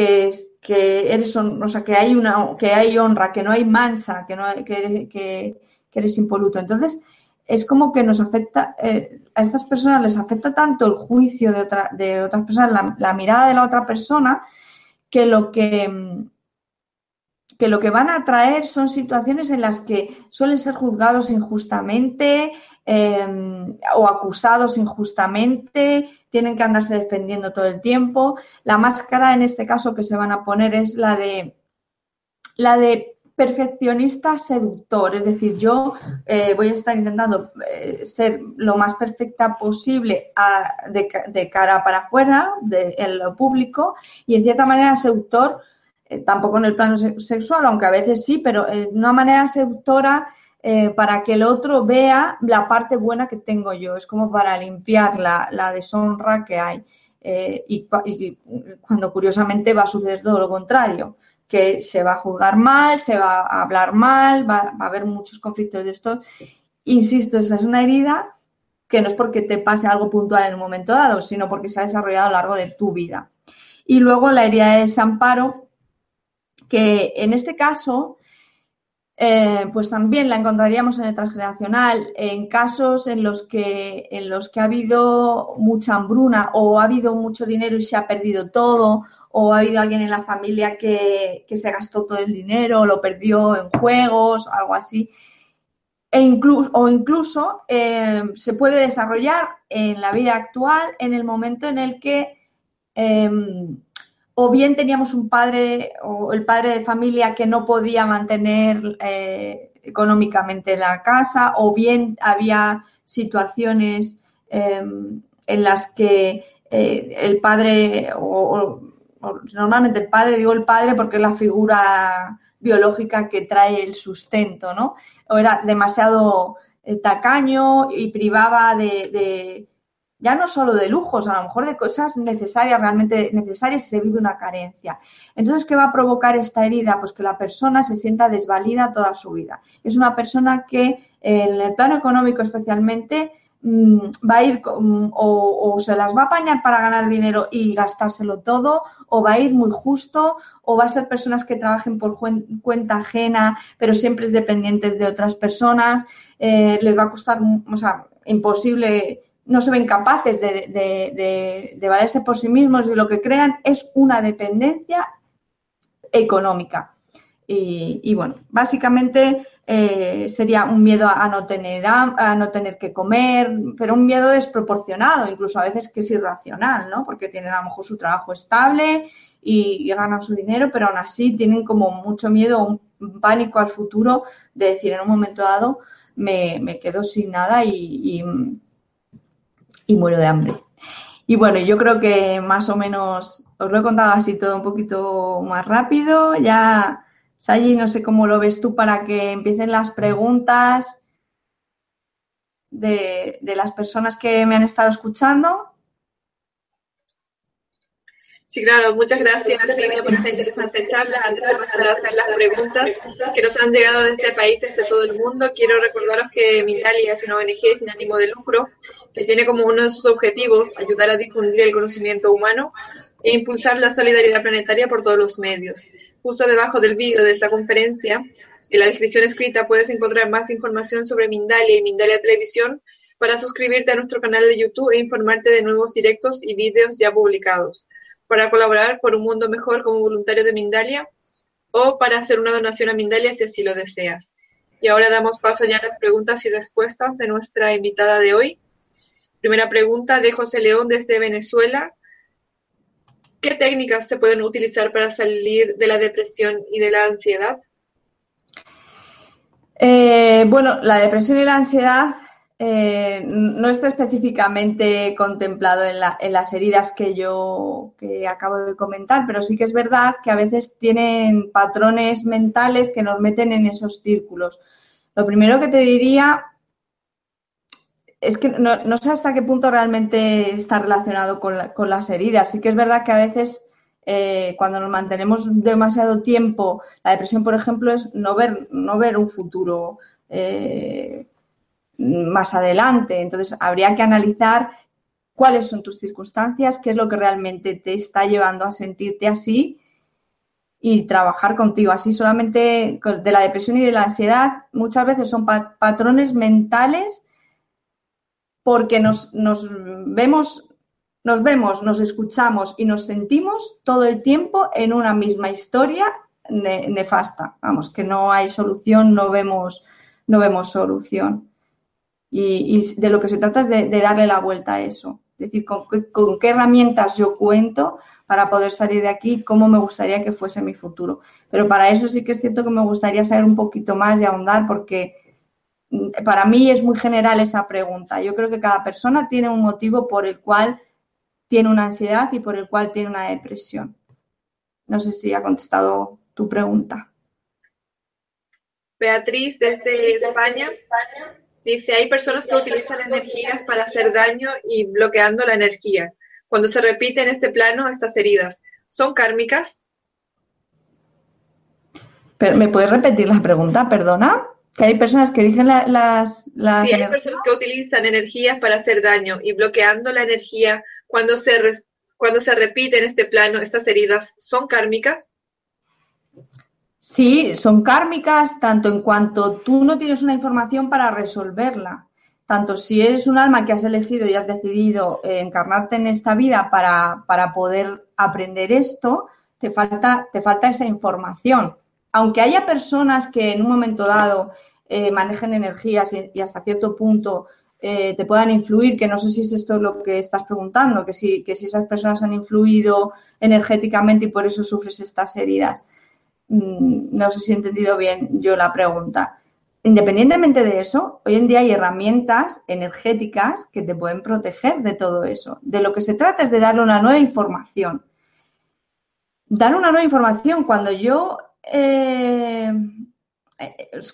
que, eres, o sea, que hay una, que hay honra, que no hay mancha, que no hay, que, que eres impoluto. Entonces, es como que nos afecta, eh, a estas personas les afecta tanto el juicio de, otra, de otras personas, la, mirada de la otra persona, que lo que, que lo que van a traer son situaciones en las que suelen ser juzgados injustamente em, o acusados injustamente, tienen que andarse defendiendo todo el tiempo. La máscara en este caso que se van a poner es la de la de perfeccionista seductor, es decir, yo eh, voy a estar intentando eh, ser lo más perfecta posible de, cara para afuera, de, en lo público, y en cierta manera seductor, eh, tampoco en el plano sexual, aunque a veces sí, pero de una manera seductora para que el otro vea la parte buena que tengo yo, es como para limpiar la, deshonra que hay. y cuando curiosamente va a suceder todo lo contrario que se va a juzgar mal, se va a hablar mal, va, a haber muchos conflictos de esto. Insisto, esa es una herida que no es porque te pase algo puntual en un momento dado, sino porque se ha desarrollado a lo largo de tu vida. Y luego la herida de desamparo, que en este caso, eh, pues también la encontraríamos en el transgeneracional, en casos en los que en los que ha habido mucha hambruna o ha habido mucho dinero y se ha perdido todo, o ha habido alguien en la familia que, se gastó todo el dinero, lo perdió en juegos, algo así. E incluso, o incluso eh, se puede desarrollar en la vida actual en el momento en el que em, o bien teníamos un padre o el padre de familia que no podía mantener eh, económicamente la casa, o bien había situaciones em, en las que eh, el padre, o, normalmente el padre, digo el padre porque es la figura biológica que trae el sustento, ¿no? O era demasiado eh, tacaño y privaba de ya no solo de lujos, a lo mejor de cosas necesarias, realmente necesarias si se vive una carencia. Entonces, ¿qué va a provocar esta herida? Pues que la persona se sienta desvalida toda su vida. Es una persona que en el plano económico especialmente mm, va a ir o, se las va a apañar para ganar dinero y gastárselo todo, o va a ir muy justo, o va a ser personas que trabajen por cuenta ajena, pero siempre es dependiente de otras personas, eh, les va a costar, o sea, imposible no se ven capaces de, valerse por sí mismos y lo que crean es una dependencia económica. Y, bueno, básicamente eh, sería un miedo a no, tener, a, no tener que comer, pero un miedo desproporcionado, incluso a veces que es irracional, ¿no? Porque tienen a lo mejor su trabajo estable y, ganan su dinero, pero aún así tienen como mucho miedo, un pánico al futuro de decir en un momento dado me, quedo sin nada y y muero de hambre. Y bueno, yo creo que más o menos os lo he contado así todo un poquito más rápido. Ya, Sayi, no sé cómo lo ves tú para que empiecen las preguntas de, de las personas que me han estado escuchando. Sí, claro, muchas gracias por esta interesante charla. Antes de empezar a hacer las preguntas que nos han llegado de este país, desde todo el mundo, quiero recordaros que Mindalia es una ONG sin ánimo de lucro que tiene como uno de sus objetivos ayudar a difundir el conocimiento humano e impulsar la solidaridad planetaria por todos los medios. Justo debajo del vídeo de esta conferencia, en la descripción escrita puedes encontrar más información sobre Mindalia y Mindalia Televisión para suscribirte a nuestro canal de YouTube e informarte de nuevos directos y vídeos ya publicados para colaborar por un mundo mejor como voluntario de Mindalia o para hacer una donación a Mindalia si así lo deseas. Y ahora damos paso ya a las preguntas y respuestas de nuestra invitada de hoy. Primera pregunta de José León desde Venezuela. ¿Qué técnicas se pueden utilizar para salir de la depresión y de la ansiedad? Eh, bueno, la depresión y la ansiedad eh, no está específicamente contemplado en, las heridas que yo que acabo de comentar, pero sí que es verdad que a veces tienen patrones mentales que nos meten en esos círculos. Lo primero que te diría es que no, sé hasta qué punto realmente está relacionado con, las heridas. Sí que es verdad que a veces eh, cuando nos mantenemos demasiado tiempo, la depresión, por ejemplo, es no ver, no ver un futuro. Eh, más adelante. Entonces, habría que analizar cuáles son tus circunstancias, qué es lo que realmente te está llevando a sentirte así y trabajar contigo. Así solamente de la depresión y de la ansiedad muchas veces son patrones mentales porque nos, nos, vemos, nos vemos, nos escuchamos y nos sentimos todo el tiempo en una misma historia nefasta. Vamos, que no hay solución, no vemos, no vemos solución. Y, de lo que se trata es de, darle la vuelta a eso. Es decir, con, qué herramientas yo cuento para poder salir de aquí, cómo me gustaría que fuese mi futuro. Pero para eso sí que es cierto que me gustaría saber un poquito más y ahondar porque para mí es muy general esa pregunta. Yo creo que cada persona tiene un motivo por el cual tiene una ansiedad y por el cual tiene una depresión. No sé si ha contestado tu pregunta. Beatriz, desde España. Dice, hay personas que utilizan energías para hacer daño y bloqueando la energía. Cuando se repite en este plano estas heridas, ¿son kármicas? ¿Me puedes repetir la pregunta? Perdona. Que hay personas que eligen las, las... Sí, hay personas que utilizan energías para hacer daño y bloqueando la energía cuando se, cuando se repite en este plano estas heridas, ¿son kármicas? Sí, son kármicas tanto en cuanto tú no tienes una información para resolverla. Tanto si eres un alma que has elegido y has decidido eh, encarnarte en esta vida para, para poder aprender esto, te falta, te falta esa información. Aunque haya personas que en un momento dado eh, manejen energías y, hasta cierto punto eh, te puedan influir, que no sé si es esto lo que estás preguntando, que si, que si esas personas han influido energéticamente y por eso sufres estas heridas. Mm, no sé si he entendido bien yo la pregunta. Independientemente de eso, hoy en día hay herramientas energéticas que te pueden proteger de todo eso. De lo que se trata es de darle una nueva información. Dar una nueva información cuando yo eh,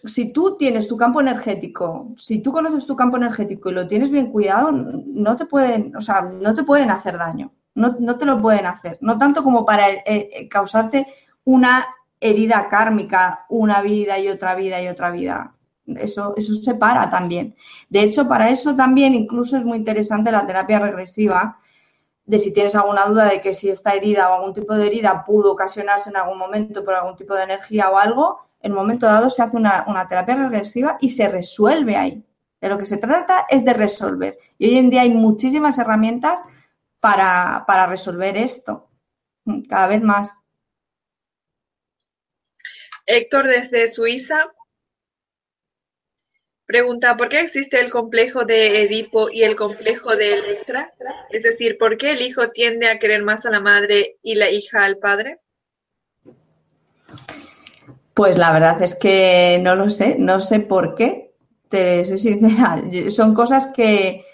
si tú tienes tu campo energético, si tú conoces tu campo energético y lo tienes bien cuidado, no te pueden, o sea, no te pueden hacer daño, no, te lo pueden hacer, no tanto como para eh, causarte una herida kármica, una vida y otra vida y otra vida. Eso, eso se para también. De hecho, para eso también incluso es muy interesante la terapia regresiva, de si tienes alguna duda de que si esta herida o algún tipo de herida pudo ocasionarse en algún momento por algún tipo de energía o algo, en momento dado se hace una, terapia regresiva y se resuelve ahí. De lo que se trata es de resolver. Y hoy en día hay muchísimas herramientas para, para resolver esto, cada vez más. Héctor desde Suiza Pregunta, ¿por qué existe el complejo de Edipo y el complejo de Electra? Es decir, ¿por qué el hijo tiende a querer más a la madre y la hija al padre? Pues la verdad es que no lo sé, no sé por qué, te soy sincera. Son cosas que,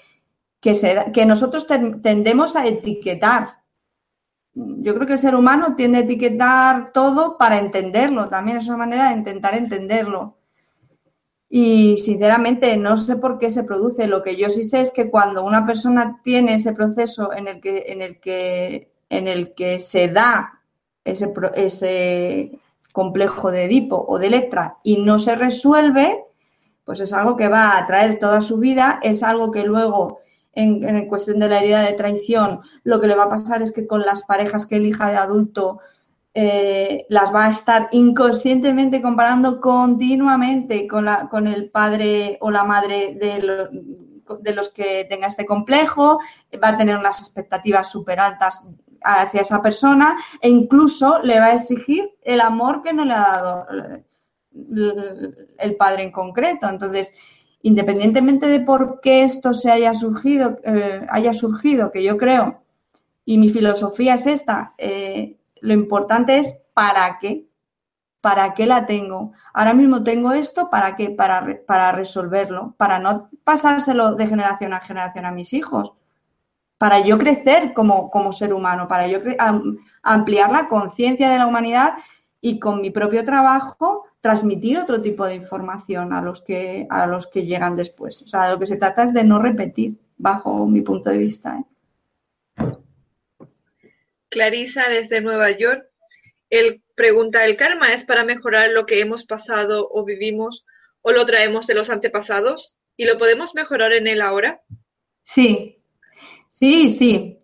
que, que nosotros tendemos a etiquetar. Yo creo que el ser humano tiende a etiquetar todo para entenderlo, también es una manera de intentar entenderlo. Y sinceramente no sé por qué se produce. Lo que yo sí sé es que cuando una persona tiene ese proceso en el que, en el que, en el que se da ese, ese complejo de Edipo o de Electra y no se resuelve, pues es algo que va a traer toda su vida, es algo que luego en, en, cuestión de la herida de traición, lo que le va a pasar es que con las parejas que elija de adulto eh, las va a estar inconscientemente comparando continuamente con, la, con el padre o la madre de, de los que tenga este complejo, va a tener unas expectativas súper altas hacia esa persona e incluso le va a exigir el amor que no le ha dado el padre en concreto. Entonces, independientemente de por qué esto se haya surgido, eh, haya surgido, que yo creo, y mi filosofía es esta, eh, lo importante es para qué. ¿Para qué la tengo? Ahora mismo tengo esto, ¿para qué? Para, para resolverlo, para no pasárselo de generación a generación a mis hijos, para yo crecer como, como ser humano, para yo ampliar la conciencia de la humanidad y con mi propio trabajo transmitir otro tipo de información a los que, a los que llegan después. O sea, lo que se trata es de no repetir, bajo mi punto de vista. ¿eh? Clarisa desde Nueva York. Él pregunta, ¿el karma es para mejorar lo que hemos pasado o vivimos o lo traemos de los antepasados? ¿Y lo podemos mejorar en él ahora? Sí, sí, sí.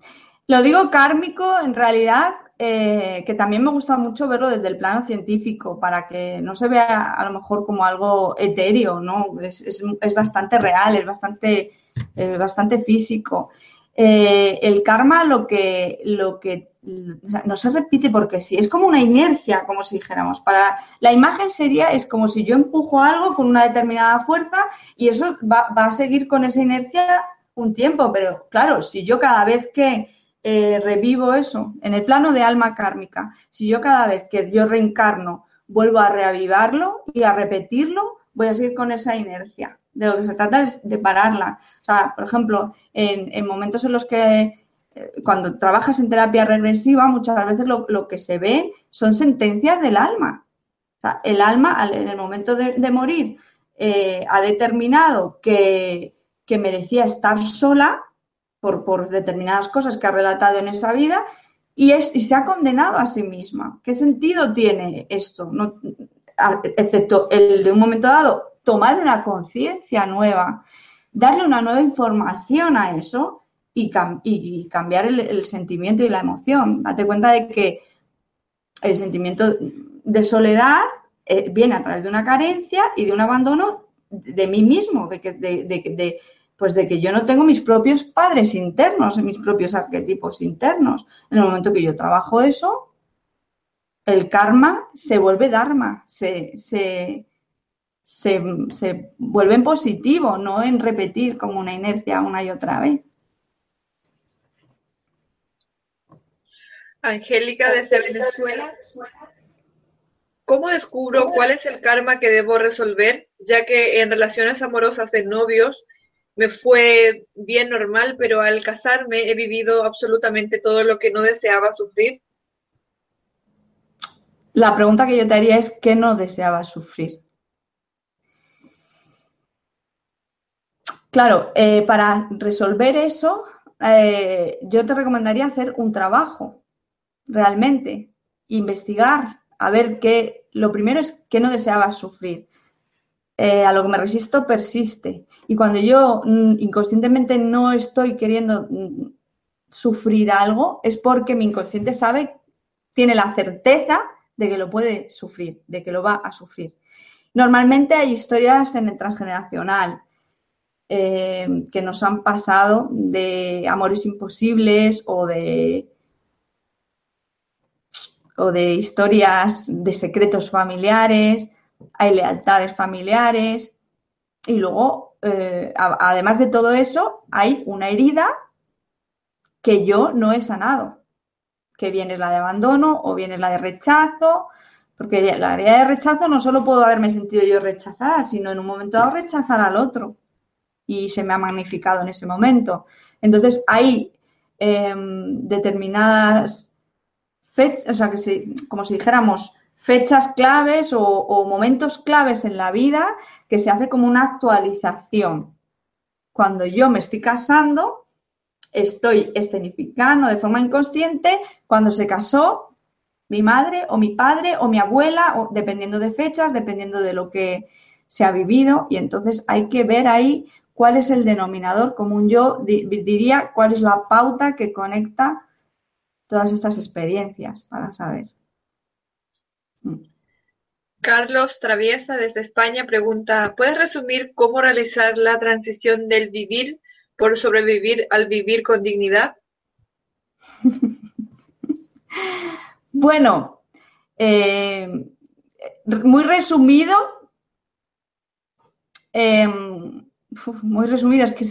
Lo digo kármico en realidad, eh, que también me gusta mucho verlo desde el plano científico, para que no se vea a lo mejor como algo etéreo, ¿no? Es, bastante real, es bastante, bastante físico. Eh, el karma lo que, lo que no se repite porque sí, es como una inercia, como si dijéramos. Para la imagen sería, es como si yo empujo algo con una determinada fuerza y eso va, a seguir con esa inercia un tiempo, pero claro, si yo cada vez que eh, revivo eso en el plano de alma kármica, si yo cada vez que yo reencarno vuelvo a reavivarlo y a repetirlo, voy a seguir con esa inercia. De lo que se trata es de pararla. O sea, por ejemplo, en momentos en los que cuando trabajas en terapia regresiva, muchas veces lo, que se ve son sentencias del alma. el alma, en el momento de, morir, eh, ha determinado que, merecía estar sola por, determinadas cosas que ha relatado en esa vida y, es, y se ha condenado a sí misma. ¿Qué sentido tiene esto? excepto el de un momento dado, tomar una conciencia nueva, darle una nueva información a eso y, cambiar el, sentimiento y la emoción. Date cuenta de que el sentimiento de soledad eh, viene a través de una carencia y de un abandono de mí mismo, de que, de, pues de que yo no tengo mis propios padres internos, mis propios arquetipos internos. En el momento que yo trabajo eso, el karma se vuelve dharma, se, se, se, vuelve en positivo, no en repetir como una inercia una y otra vez. Angélica desde Venezuela. ¿Cómo descubro cuál es el karma que debo resolver? Ya que en relaciones amorosas de novios me fue bien normal, pero al casarme he vivido absolutamente todo lo que no deseaba sufrir. La pregunta que yo te haría es, ¿qué no deseabas sufrir? Claro, eh, para resolver eso, eh, yo te recomendaría hacer un trabajo, realmente, investigar, a ver qué, lo primero es qué no deseabas sufrir. Eh, a lo que me resisto persiste. Y cuando yo mm, inconscientemente no estoy queriendo mm, sufrir algo, es porque mi inconsciente sabe, tiene la certeza de que lo puede sufrir, de que lo va a sufrir. Normalmente hay historias en el transgeneracional, eh, que nos han pasado de amores imposibles o de o de historias de secretos familiares, hay lealtades familiares y luego, eh, además de todo eso, hay una herida que yo no he sanado, que viene la de abandono o viene la de rechazo, porque la herida de rechazo no solo puedo haberme sentido yo rechazada, sino en un momento dado rechazar al otro y se me ha magnificado en ese momento. Entonces hay em, determinadas fechas, o sea, que como si dijéramos fechas claves o, momentos claves en la vida que se hace como una actualización. Cuando yo me estoy casando, estoy escenificando de forma inconsciente cuando se casó mi madre o mi padre o mi abuela, dependiendo de fechas, dependiendo de lo que se ha vivido. Y entonces hay que ver ahí cuál es el denominador común. Yo diría cuál es la pauta que conecta todas estas experiencias para saber. Carlos Traviesa desde España pregunta, ¿puedes resumir cómo realizar la transición del vivir por sobrevivir al vivir con dignidad? bueno, eh, muy resumido, Em, muy resumido, es que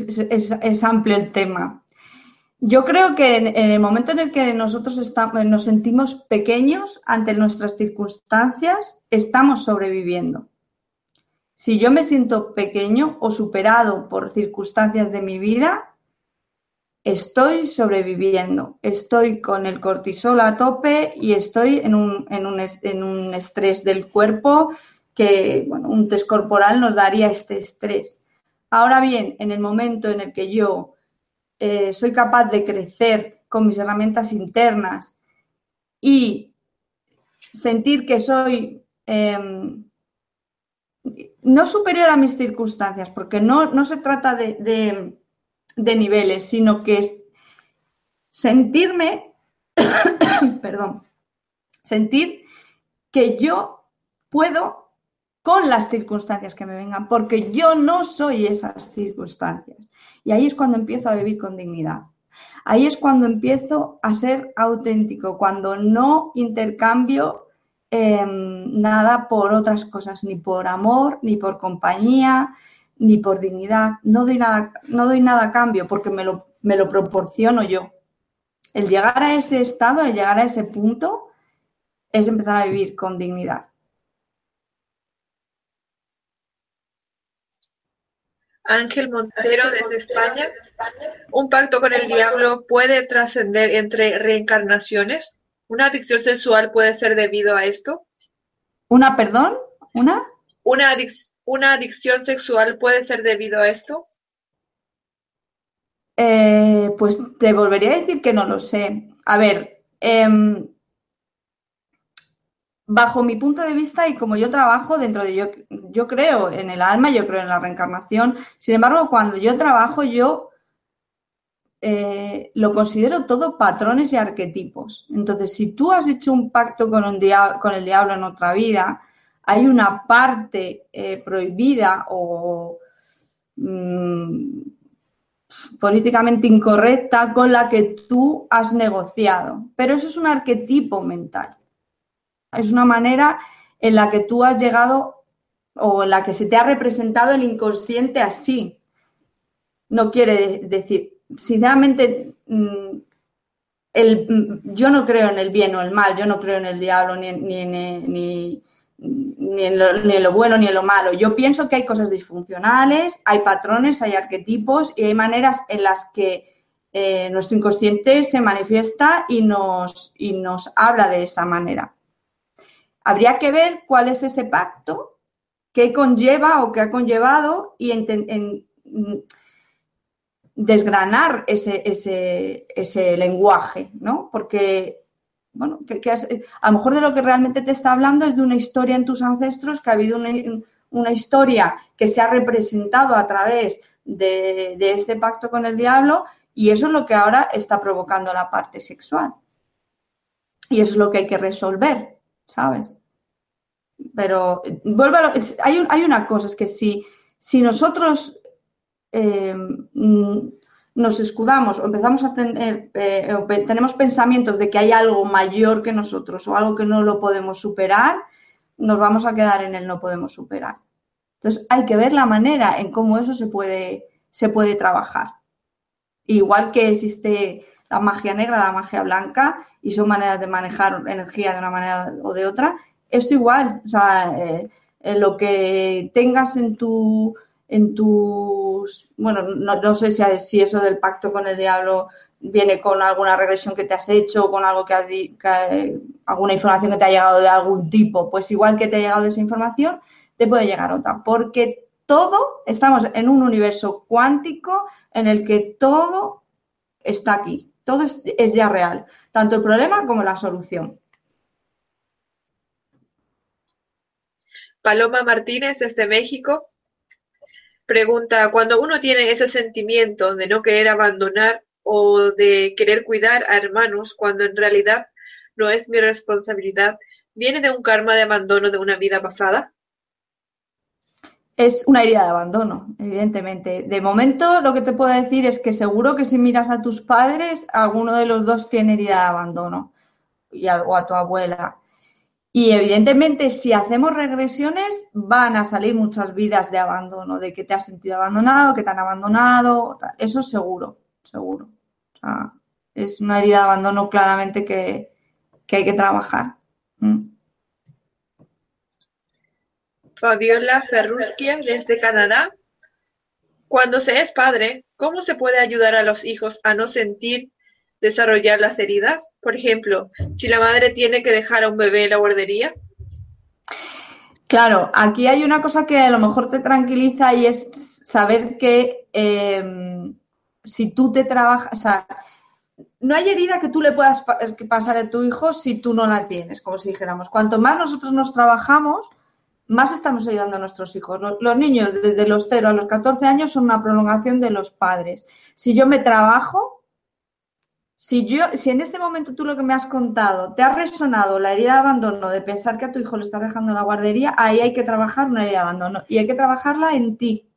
es, amplio el tema. Yo creo que en, el momento en el que nosotros nos sentimos pequeños ante nuestras circunstancias, estamos sobreviviendo. Si yo me siento pequeño o superado por circunstancias de mi vida, estoy sobreviviendo. Estoy con el cortisol a tope y estoy en un, en un, en un estrés del cuerpo que bueno, un test corporal nos daría este estrés. Ahora bien, en el momento en el que yo eh, soy capaz de crecer con mis herramientas internas y sentir que soy em, no superior a mis circunstancias, porque no, no se trata de, de niveles, sino que es sentirme, perdón, sentir que yo puedo con las circunstancias que me vengan, porque yo no soy esas circunstancias. Y ahí es cuando empiezo a vivir con dignidad. Ahí es cuando empiezo a ser auténtico, cuando no intercambio em, nada por otras cosas, ni por amor, ni por compañía, ni por dignidad. No doy nada, no doy nada a cambio porque me lo, me lo proporciono yo. El llegar a ese estado, el llegar a ese punto, es empezar a vivir con dignidad. Ángel Montero desde España. ¿Un pacto con el diablo puede trascender entre reencarnaciones? ¿Una adicción sexual puede ser debido a esto? ¿Una, perdón? ¿Una? ¿Una, una adicción sexual puede ser debido a esto? Eh, pues te volvería a decir que no lo sé. A ver, eh, bajo mi punto de vista y como yo trabajo dentro de yo, yo creo en el alma, yo creo en la reencarnación. Sin embargo, cuando yo trabajo, yo eh, lo considero todo patrones y arquetipos. Entonces, si tú has hecho un pacto con, un con el diablo en otra vida, hay una parte eh, prohibida o mm, políticamente incorrecta con la que tú has negociado. Pero eso es un arquetipo mental. Es una manera en la que tú has llegado o en la que se te ha representado el inconsciente así. No quiere decir, sinceramente, mm, el, mm, yo no creo en el bien o el mal, yo no creo en el diablo ni, ni, ni, ni en, lo, bueno ni en lo malo. Yo pienso que hay cosas disfuncionales, hay patrones, hay arquetipos y hay maneras en las que eh, nuestro inconsciente se manifiesta y nos, y nos habla de esa manera. Habría que ver cuál es ese pacto, qué conlleva o qué ha conllevado y en, desgranar ese, ese, ese lenguaje, ¿no? Porque bueno, a lo mejor de lo que realmente te está hablando es de una historia en tus ancestros, que ha habido una, historia que se ha representado a través de, este pacto con el diablo y eso es lo que ahora está provocando la parte sexual. Y eso es lo que hay que resolver, ¿sabes? Pero vuelvo a hay, hay, una cosa, es que si, si nosotros eh, nos escudamos o empezamos a tener, eh, tenemos pensamientos de que hay algo mayor que nosotros o algo que no lo podemos superar, nos vamos a quedar en el no podemos superar. Entonces hay que ver la manera en cómo eso se puede, se puede trabajar. Igual que existe la magia negra, la magia blanca, y son maneras de manejar energía de una manera o de otra, esto igual, o sea, eh, lo que tengas en tu en tus, bueno, no, sé si, eso del pacto con el diablo viene con alguna regresión que te has hecho, con algo que, alguna información que te ha llegado de algún tipo, pues igual que te ha llegado esa información, te puede llegar otra, porque todo, estamos en un universo cuántico en el que todo está aquí, todo es ya real, tanto el problema como la solución. Paloma Martínez desde México Pregunta, cuando uno tiene ese sentimiento de no querer abandonar o de querer cuidar a hermanos cuando en realidad no es mi responsabilidad, ¿viene de un karma de abandono de una vida pasada? Es una herida de abandono, evidentemente. De momento, lo que te puedo decir es que seguro que si miras a tus padres, alguno de los dos tiene herida de abandono, o a tu abuela. Y evidentemente, si hacemos regresiones, van a salir muchas vidas de abandono, de que te has sentido abandonado, que te han abandonado, eso seguro, seguro. es una herida de abandono claramente que, hay que trabajar. Mm. Fabiola Ferrusquia desde Canadá. Cuando se es padre, ¿cómo se puede ayudar a los hijos a no sentir desarrollar las heridas? Por ejemplo, si la madre tiene que dejar a un bebé en la guardería. Claro, aquí hay una cosa que a lo mejor te tranquiliza y es saber que em, si tú te trabajas, o sea, no hay herida que tú le puedas pasar a tu hijo si tú no la tienes, como si dijéramos. Cuanto más nosotros nos trabajamos, más estamos ayudando a nuestros hijos. Los, niños desde los 0 a los 14 años son una prolongación de los padres. Si yo me trabajo, si yo, si en este momento tú lo que me has contado te ha resonado la herida de abandono de pensar que a tu hijo le estás dejando en la guardería, ahí hay que trabajar una herida de abandono y hay que trabajarla en ti.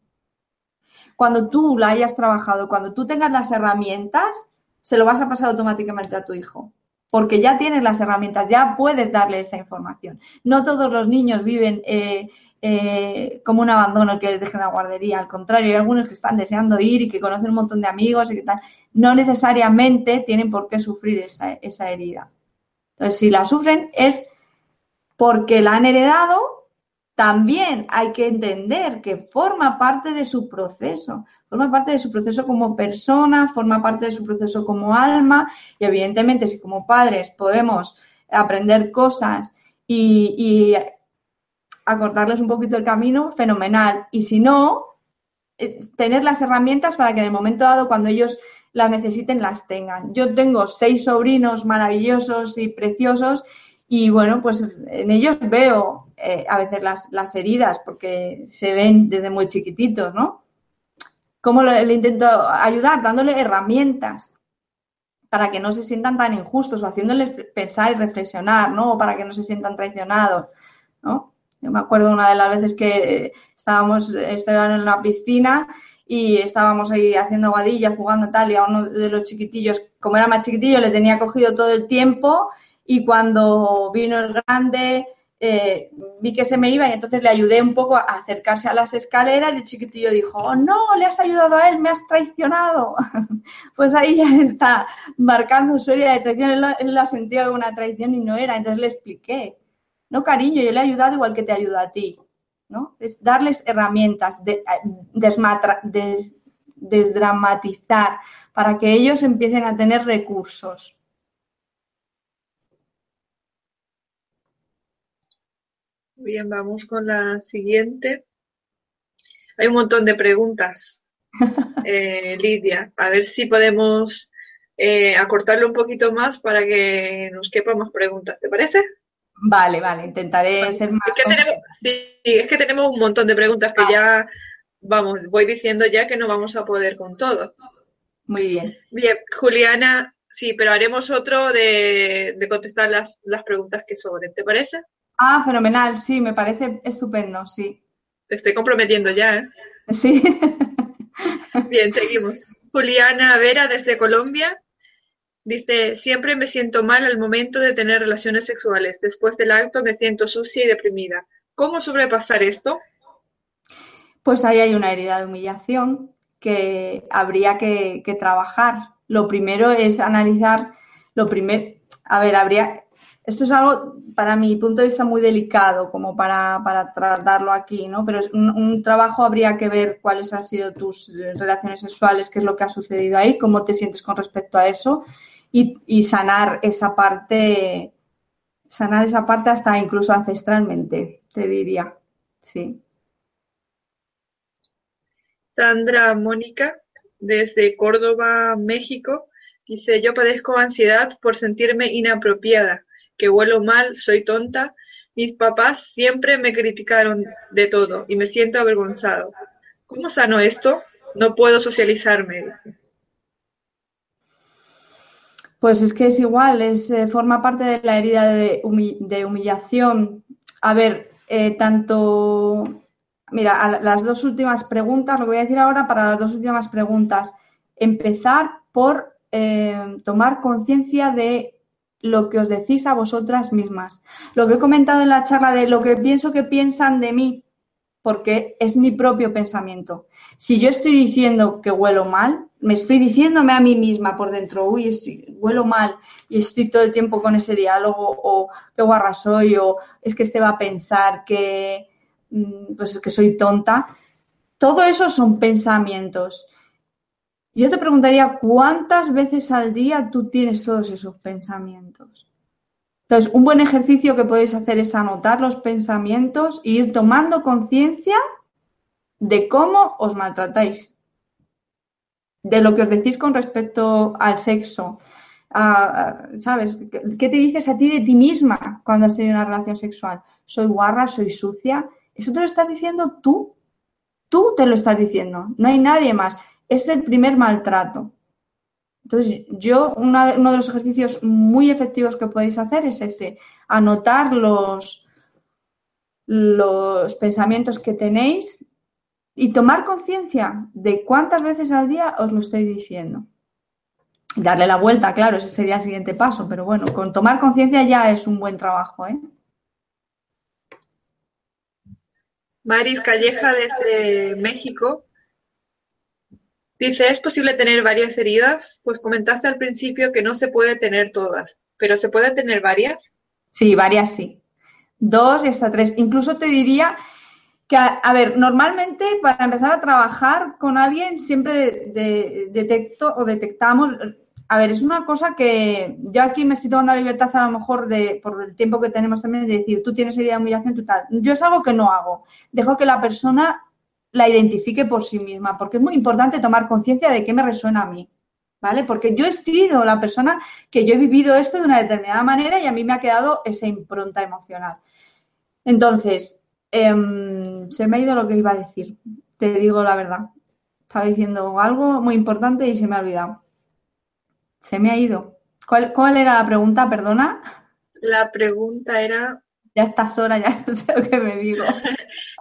Cuando tú la hayas trabajado, cuando tú tengas las herramientas, se lo vas a pasar automáticamente a tu hijo, porque ya tienes las herramientas, ya puedes darle esa información. No todos los niños viven eh, eh, como un abandono que les dejen la guardería. Al contrario, hay algunos que están deseando ir y que conocen un montón de amigos y que tal. No necesariamente tienen por qué sufrir esa, esa herida. Entonces, si la sufren es porque la han heredado, también hay que entender que forma parte de su proceso, forma parte de su proceso como persona, forma parte de su proceso como alma y evidentemente si como padres podemos aprender cosas y acortarles un poquito el camino, fenomenal. Y si no, eh, tener las herramientas para que en el momento dado, cuando ellos las necesiten, las tengan. Yo tengo seis sobrinos maravillosos y preciosos y bueno, pues en ellos veo eh, a veces las, las, heridas porque se ven desde muy chiquititos, ¿no? ¿Cómo le, intento ayudar? Dándole herramientas para que no se sientan tan injustos o haciéndoles pensar y reflexionar, ¿no? O para que no se sientan traicionados, ¿no? Yo me acuerdo una de las veces que estábamos, en la piscina y estábamos ahí haciendo guadillas, jugando tal, y a uno de los chiquitillos, como era más chiquitillo, le tenía cogido todo el tiempo y cuando vino el grande eh, vi que se me iba y entonces le ayudé un poco a acercarse a las escaleras y el chiquitillo dijo, oh, no, le has ayudado a él, me has traicionado. pues ahí ya está marcando su herida de traición, él lo, él lo ha sentido como una traición y no era, entonces le expliqué, no cariño, yo le he ayudado igual que te ayudo a ti. ¿no? Es darles herramientas, de, eh, desdramatizar, para que ellos empiecen a tener recursos. Bien, vamos con la siguiente. Hay un montón de preguntas, eh, Lidia. A ver si podemos eh, acortarlo un poquito más para que nos quepan más preguntas. ¿Te parece? Vale, vale, intentaré ser más. Es que, tenemos, sí, es que tenemos un montón de preguntas que ya, vamos, voy diciendo ya que no vamos a poder con todo. Muy bien. Bien, Juliana, sí, pero haremos otro de, contestar las, las preguntas que sobren, ¿te parece? Ah, fenomenal, sí, me parece estupendo, sí. Te estoy comprometiendo ya, ¿eh? Sí. Bien, seguimos. Juliana Vera desde Colombia Dice, siempre me siento mal al momento de tener relaciones sexuales. Después del acto me siento sucia y deprimida. ¿Cómo sobrepasar esto? Pues ahí hay una herida de humillación que habría que, trabajar. Lo primero es analizar, lo primero, a ver, habría, esto es algo para mi punto de vista muy delicado como para, tratarlo aquí, ¿no? Pero es un, trabajo habría que ver cuáles han sido tus relaciones sexuales, qué es lo que ha sucedido ahí, cómo te sientes con respecto a eso y, sanar esa parte, sanar esa parte hasta incluso ancestralmente, te diría. Sí. Sandra Mónica, desde Córdoba, México, dice, yo padezco ansiedad por sentirme inapropiada, que huelo mal, soy tonta, mis papás siempre me criticaron de todo y me siento avergonzado. ¿Cómo sano esto? No puedo socializarme. Pues es que es igual, es, eh, forma parte de la herida de, humillación. A ver, eh, tanto, mira, las dos últimas preguntas, lo que voy a decir ahora para las dos últimas preguntas, empezar por eh, tomar conciencia de lo que os decís a vosotras mismas. Lo que he comentado en la charla de lo que pienso que piensan de mí, porque es mi propio pensamiento. Si yo estoy diciendo que huelo mal, me estoy diciéndome a mí misma por dentro, uy, estoy, huelo mal y estoy todo el tiempo con ese diálogo, o qué guarra soy, o es que este va a pensar que, mm, pues, que soy tonta. Todo eso son pensamientos. Yo te preguntaría, ¿cuántas veces al día tú tienes todos esos pensamientos? Entonces, un buen ejercicio que podéis hacer es anotar los pensamientos e ir tomando conciencia de cómo os maltratáis de lo que os decís con respecto al sexo. ¿Sabes? ¿Qué te dices a ti de ti misma cuando has tenido una relación sexual? Soy guarra, soy sucia. Eso te lo estás diciendo tú. Tú te lo estás diciendo. No hay nadie más. Es el primer maltrato. Entonces, yo, uno de los ejercicios muy efectivos que podéis hacer es ese, anotar los, los pensamientos que tenéis y tomar conciencia de cuántas veces al día os lo estoy diciendo. Darle la vuelta, claro, ese sería el siguiente paso, pero bueno, con tomar conciencia ya es un buen trabajo. ¿eh? Maris Calleja desde México dice, ¿es posible tener varias heridas? Pues comentaste al principio que no se puede tener todas, pero ¿se puede tener varias? Sí, varias sí. Dos y hasta tres. Incluso te diría a, ver, normalmente para empezar a trabajar con alguien siempre detecto o detectamos, a ver, es una cosa que yo aquí me estoy tomando la libertad a lo mejor de, por el tiempo que tenemos también, de decir, tú tienes idea de humillación, tú tal. Yo es algo que no hago. Dejo que la persona la identifique por sí misma, porque es muy importante tomar conciencia de qué me resuena a mí. ¿Vale? Porque yo he sido la persona que yo he vivido esto de una determinada manera y a mí me ha quedado esa impronta emocional. Entonces, Em, se me ha ido lo que iba a decir, te digo la verdad. Estaba diciendo algo muy importante y se me ha olvidado. Se me ha ido. ¿Cuál, cuál era la pregunta? Perdona. La pregunta era... Ya estas horas ya no sé lo que me digo.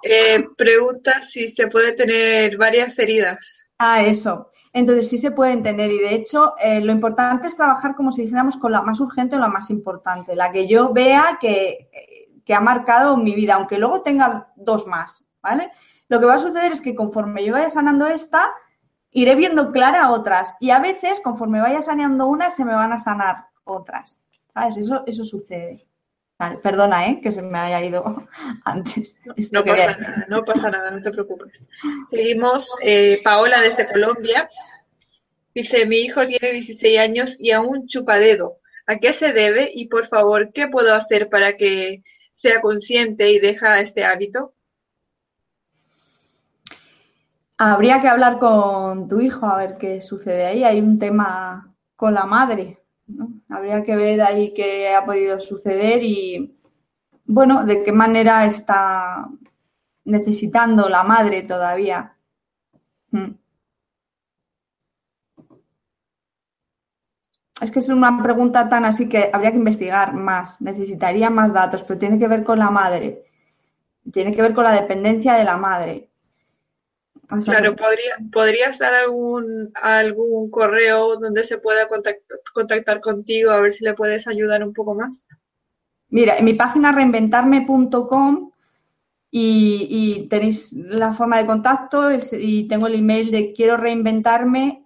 Eh, pregunta si se puede tener varias heridas. Ah, eso. Entonces sí se pueden tener y de hecho eh, lo importante es trabajar como si dijéramos con la más urgente o la más importante, la que yo vea que, que ha marcado mi vida, aunque luego tenga dos más, ¿vale? Lo que va a suceder es que conforme yo vaya sanando esta, iré viendo clara otras y a veces conforme vaya saneando unas se me van a sanar otras, ¿sabes? Eso, eso sucede. Vale, perdona, ¿eh? que se me haya ido antes. No pasa nada, no pasa nada, no te preocupes. Seguimos, eh, Paola desde Colombia. Dice, mi hijo tiene 16 años y aún chupadedo. ¿A qué se debe? Y por favor, ¿qué puedo hacer para que sea consciente y deja este hábito? Habría que hablar con tu hijo a ver qué sucede ahí. Hay un tema con la madre. Habría que ver ahí qué ha podido suceder y, bueno, de qué manera está necesitando la madre todavía. Mm. Es que es una pregunta tan así que habría que investigar más, necesitaría más datos, pero tiene que ver con la madre, tiene que ver con la dependencia de la madre. O sea, claro, podría, ¿podrías dar algún, algún correo donde se pueda contactar, contactar contigo a ver si le puedes ayudar un poco más? Mira, en mi página reinventarme.com y, y, tenéis la forma de contacto y tengo el email de quiero reinventarme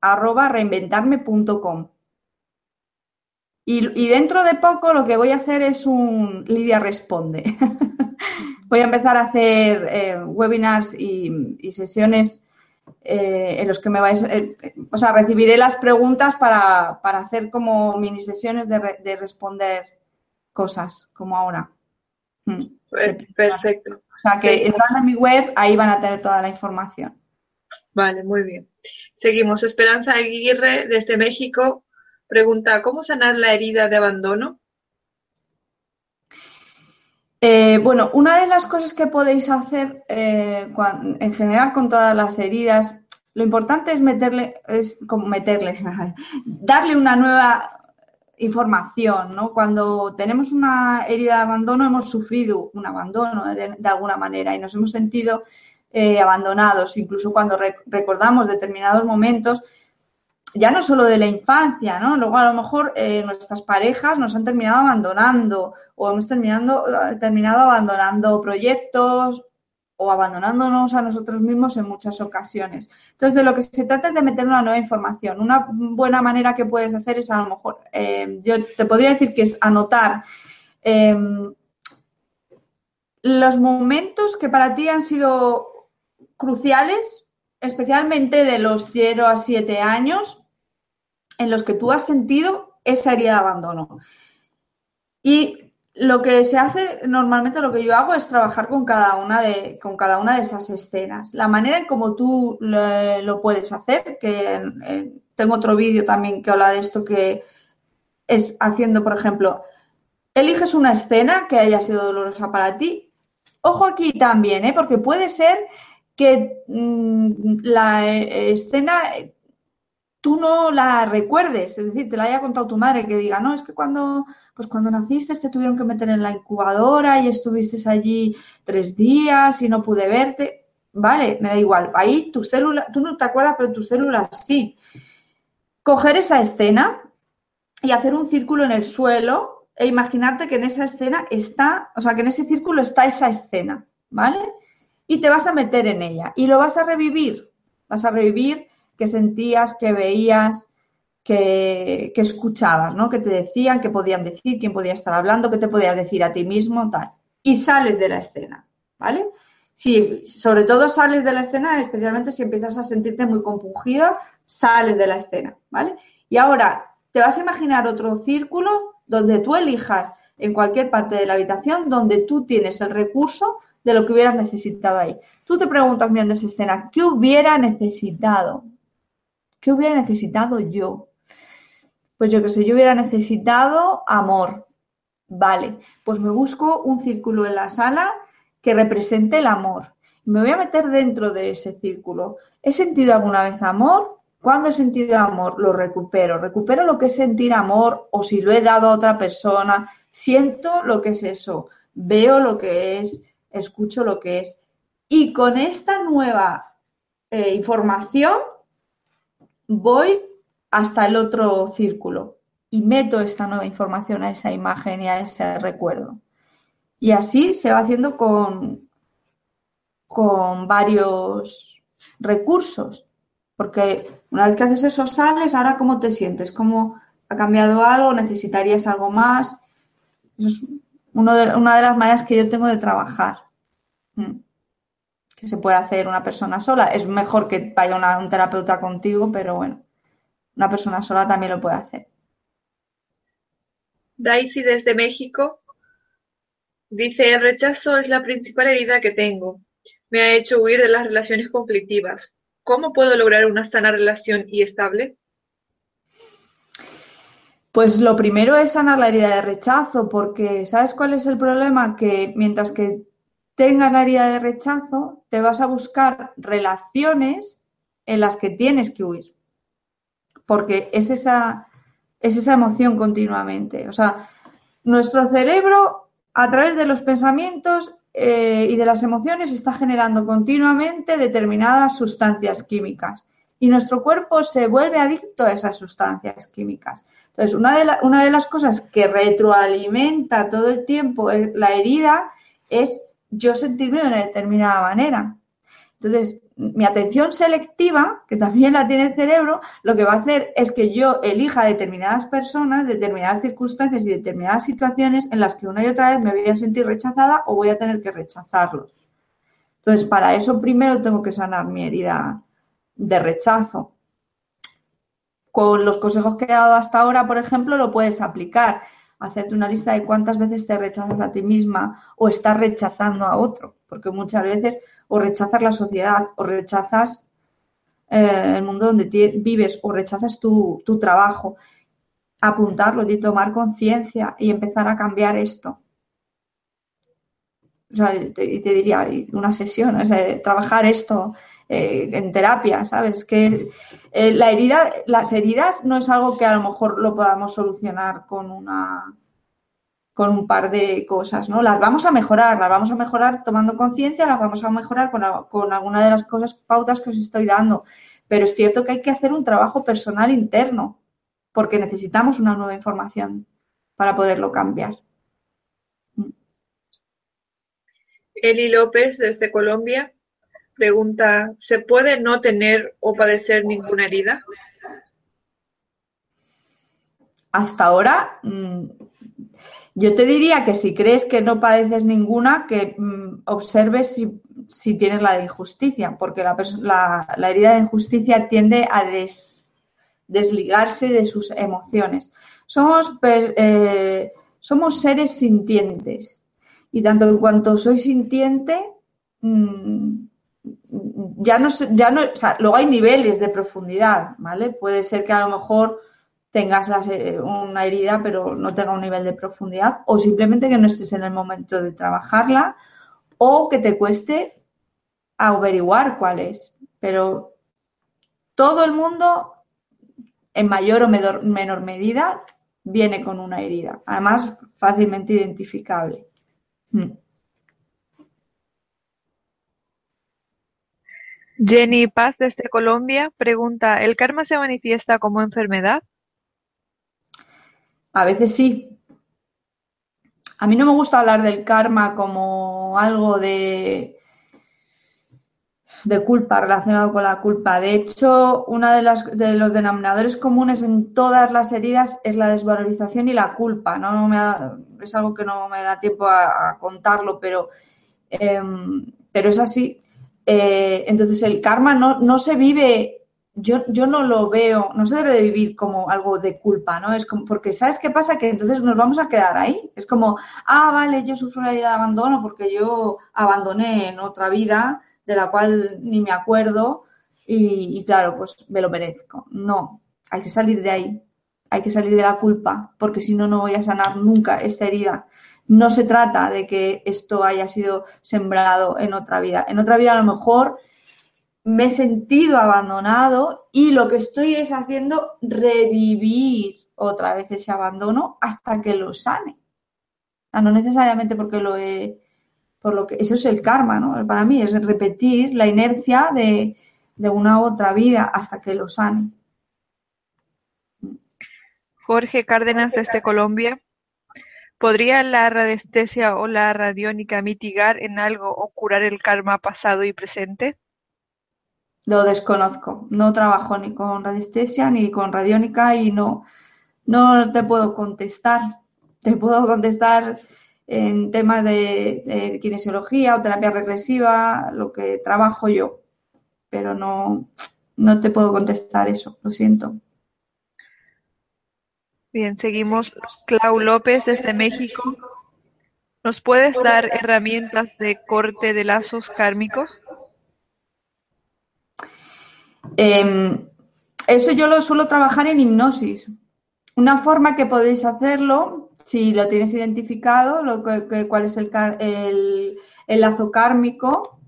arroba reinventarme.com. Y, y, dentro de poco lo que voy a hacer es un Lidia Responde. voy a empezar a hacer eh, webinars y, y sesiones eh, en los que me vais, eh, o sea, recibiré las preguntas para, para hacer como mini sesiones de, re, de, responder cosas, como ahora. Hmm. Perfecto. O sea, que entrando en mi web, ahí van a tener toda la información. Vale, muy bien. Seguimos. Esperanza Aguirre, desde México, pregunta, ¿cómo sanar la herida de abandono? Eh, bueno, una de las cosas que podéis hacer eh, en general con todas las heridas, lo importante es meterle, es como meterle, darle una nueva información, ¿no? Cuando tenemos una herida de abandono, hemos sufrido un abandono de, alguna manera y nos hemos sentido eh, abandonados, incluso cuando rec recordamos determinados momentos, ya no solo de la infancia, ¿no? Luego a lo mejor eh, nuestras parejas nos han terminado abandonando o hemos terminado, terminado abandonando proyectos o abandonándonos a nosotros mismos en muchas ocasiones. Entonces, de lo que se trata es de meter una nueva información. Una buena manera que puedes hacer es a lo mejor, eh, yo te podría decir que es anotar eh, los momentos que para ti han sido cruciales, especialmente de los 0 a 7 años, en los que tú has sentido esa herida de abandono. Y lo que se hace normalmente, lo que yo hago es trabajar con cada una de, con cada una de esas escenas. La manera en cómo tú lo, puedes hacer, que eh, tengo otro vídeo también que habla de esto, que es haciendo, por ejemplo, eliges una escena que haya sido dolorosa para ti. Ojo aquí también, ¿eh? porque puede ser que mmm, la escena tú no la recuerdes, es decir, te la haya contado tu madre que diga, no, es que cuando, pues cuando naciste te tuvieron que meter en la incubadora y estuviste allí tres días y no pude verte. Vale, me da igual. Ahí tu célula, tú no te acuerdas, pero tus células sí. Coger esa escena y hacer un círculo en el suelo e imaginarte que en esa escena está, o sea, que en ese círculo está esa escena, ¿vale? Y te vas a meter en ella y lo vas a revivir. Vas a revivir que sentías, que veías, que, escuchabas, ¿no? Que te decían, que podían decir, quién podía estar hablando, que te podías decir a ti mismo, tal. Y sales de la escena, ¿vale? Si, sobre todo sales de la escena, especialmente si empiezas a sentirte muy compungida, sales de la escena, ¿vale? Y ahora te vas a imaginar otro círculo donde tú elijas en cualquier parte de la habitación donde tú tienes el recurso de lo que hubieras necesitado ahí. Tú te preguntas viendo esa escena, ¿qué hubiera necesitado? ¿Qué hubiera necesitado yo? Pues yo que sé, yo hubiera necesitado amor. Vale, pues me busco un círculo en la sala que represente el amor. me voy a meter dentro de ese círculo. ¿He sentido alguna vez amor? ¿Cuándo he sentido amor? Lo recupero. Recupero lo que es sentir amor o si lo he dado a otra persona. Siento lo que es eso. Veo lo que es. Escucho lo que es. Y con esta nueva eh, información voy hasta el otro círculo y meto esta nueva información a esa imagen y a ese recuerdo. Y así se va haciendo con, con varios recursos, porque una vez que haces eso sales, ahora cómo te sientes, cómo ha cambiado algo, necesitarías algo más. Es de, una de las maneras que yo tengo de trabajar. Mm. Que se puede hacer una persona sola. Es mejor que vaya un terapeuta contigo, pero bueno, una persona sola también lo puede hacer. Daisy desde México dice, el rechazo es la principal herida que tengo. Me ha hecho huir de las relaciones conflictivas. ¿Cómo puedo lograr una sana relación y estable? Pues lo primero es sanar la herida de rechazo, porque ¿sabes cuál es el problema? Que mientras que tengas la herida de rechazo, te vas a buscar relaciones en las que tienes que huir, porque es esa, es esa emoción continuamente. O sea, nuestro cerebro, a través de los pensamientos eh, y de las emociones, está generando continuamente determinadas sustancias químicas y nuestro cuerpo se vuelve adicto a esas sustancias químicas. Entonces, una de, una de las cosas que retroalimenta todo el tiempo la herida es yo sentirme de una determinada manera. Entonces, mi atención selectiva, que también la tiene el cerebro, lo que va a hacer es que yo elija determinadas personas, determinadas circunstancias y determinadas situaciones en las que una y otra vez me voy a sentir rechazada o voy a tener que rechazarlos. Entonces, para eso primero tengo que sanar mi herida de rechazo. Con los consejos que he dado hasta ahora, por ejemplo, lo puedes aplicar. Hacerte una lista de cuántas veces te rechazas a ti misma o estás rechazando a otro, porque muchas veces o rechazas la sociedad o rechazas eh, el mundo donde vives o rechazas tu, tu trabajo. Apuntarlo y tomar conciencia y empezar a cambiar esto. O sea, te, te diría una sesión, es trabajar esto eh, en terapia, ¿sabes? Que eh, la herida, las heridas no es algo que a lo mejor lo podamos solucionar con una con un par de cosas, ¿no? Las vamos a mejorar, las vamos a mejorar tomando conciencia, las vamos a mejorar con, con alguna de las cosas, pautas que os estoy dando. Pero es cierto que hay que hacer un trabajo personal interno, porque necesitamos una nueva información para poderlo cambiar. Eli López, desde Colombia, Pregunta, ¿se puede no tener o padecer ninguna herida? Hasta ahora, mm, yo te diría que si crees que no padeces ninguna, que mm, observes si, tienes la de injusticia, porque la, herida de injusticia tiende a desligarse de sus emociones. Somos, eh, somos seres sintientes y tanto en cuanto soy sintiente, mm, ya no, ya no, o sea, luego hay niveles de profundidad, ¿vale? Puede ser que a lo mejor tengas una herida pero no tenga un nivel de profundidad o simplemente que no estés en el momento de trabajarla o que te cueste averiguar cuál es. Pero todo el mundo, en mayor o menor medida, viene con una herida, además fácilmente identificable. Hmm. Jenny Paz desde Colombia pregunta, ¿el karma se manifiesta como enfermedad? A veces sí. A mí no me gusta hablar del karma como algo de, culpa, relacionado con la culpa. De hecho, uno de, de los denominadores comunes en todas las heridas es la desvalorización y la culpa. No, me es algo que no me da tiempo a, contarlo, pero, em, pero es así. Eh, entonces el karma no, no se vive, yo, yo, no lo veo, no se debe de vivir como algo de culpa, ¿no? Es como, porque ¿sabes qué pasa? Que entonces nos vamos a quedar ahí. Es como, ah, vale, yo sufro la herida de abandono porque yo abandoné en otra vida de la cual ni me acuerdo y, y claro, pues me lo merezco. No, hay que salir de ahí, hay que salir de la culpa porque si no, no voy a sanar nunca esta herida no se trata de que esto haya sido sembrado en otra vida. En otra vida a lo mejor me he sentido abandonado y lo que estoy es haciendo revivir otra vez ese abandono hasta que lo sane. no necesariamente porque lo he, por lo que, eso es el karma, ¿no? Para mí es repetir la inercia de, de una otra vida hasta que lo sane. Jorge Cárdenas desde Colombia. ¿Podría la radiestesia o la radiónica mitigar en algo o curar el karma pasado y presente? Lo desconozco. No trabajo ni con radiestesia ni con radiónica y no, no te puedo contestar. Te puedo contestar en temas de, kinesiología o terapia regresiva, lo que trabajo yo, pero no, no te puedo contestar eso, lo siento. Bien, seguimos. Clau López desde México. ¿Nos puedes dar herramientas de corte de lazos kármicos? Em, eso yo lo suelo trabajar en hipnosis. Una forma que podéis hacerlo, si lo tienes identificado, lo que, cuál es el, el, el lazo kármico,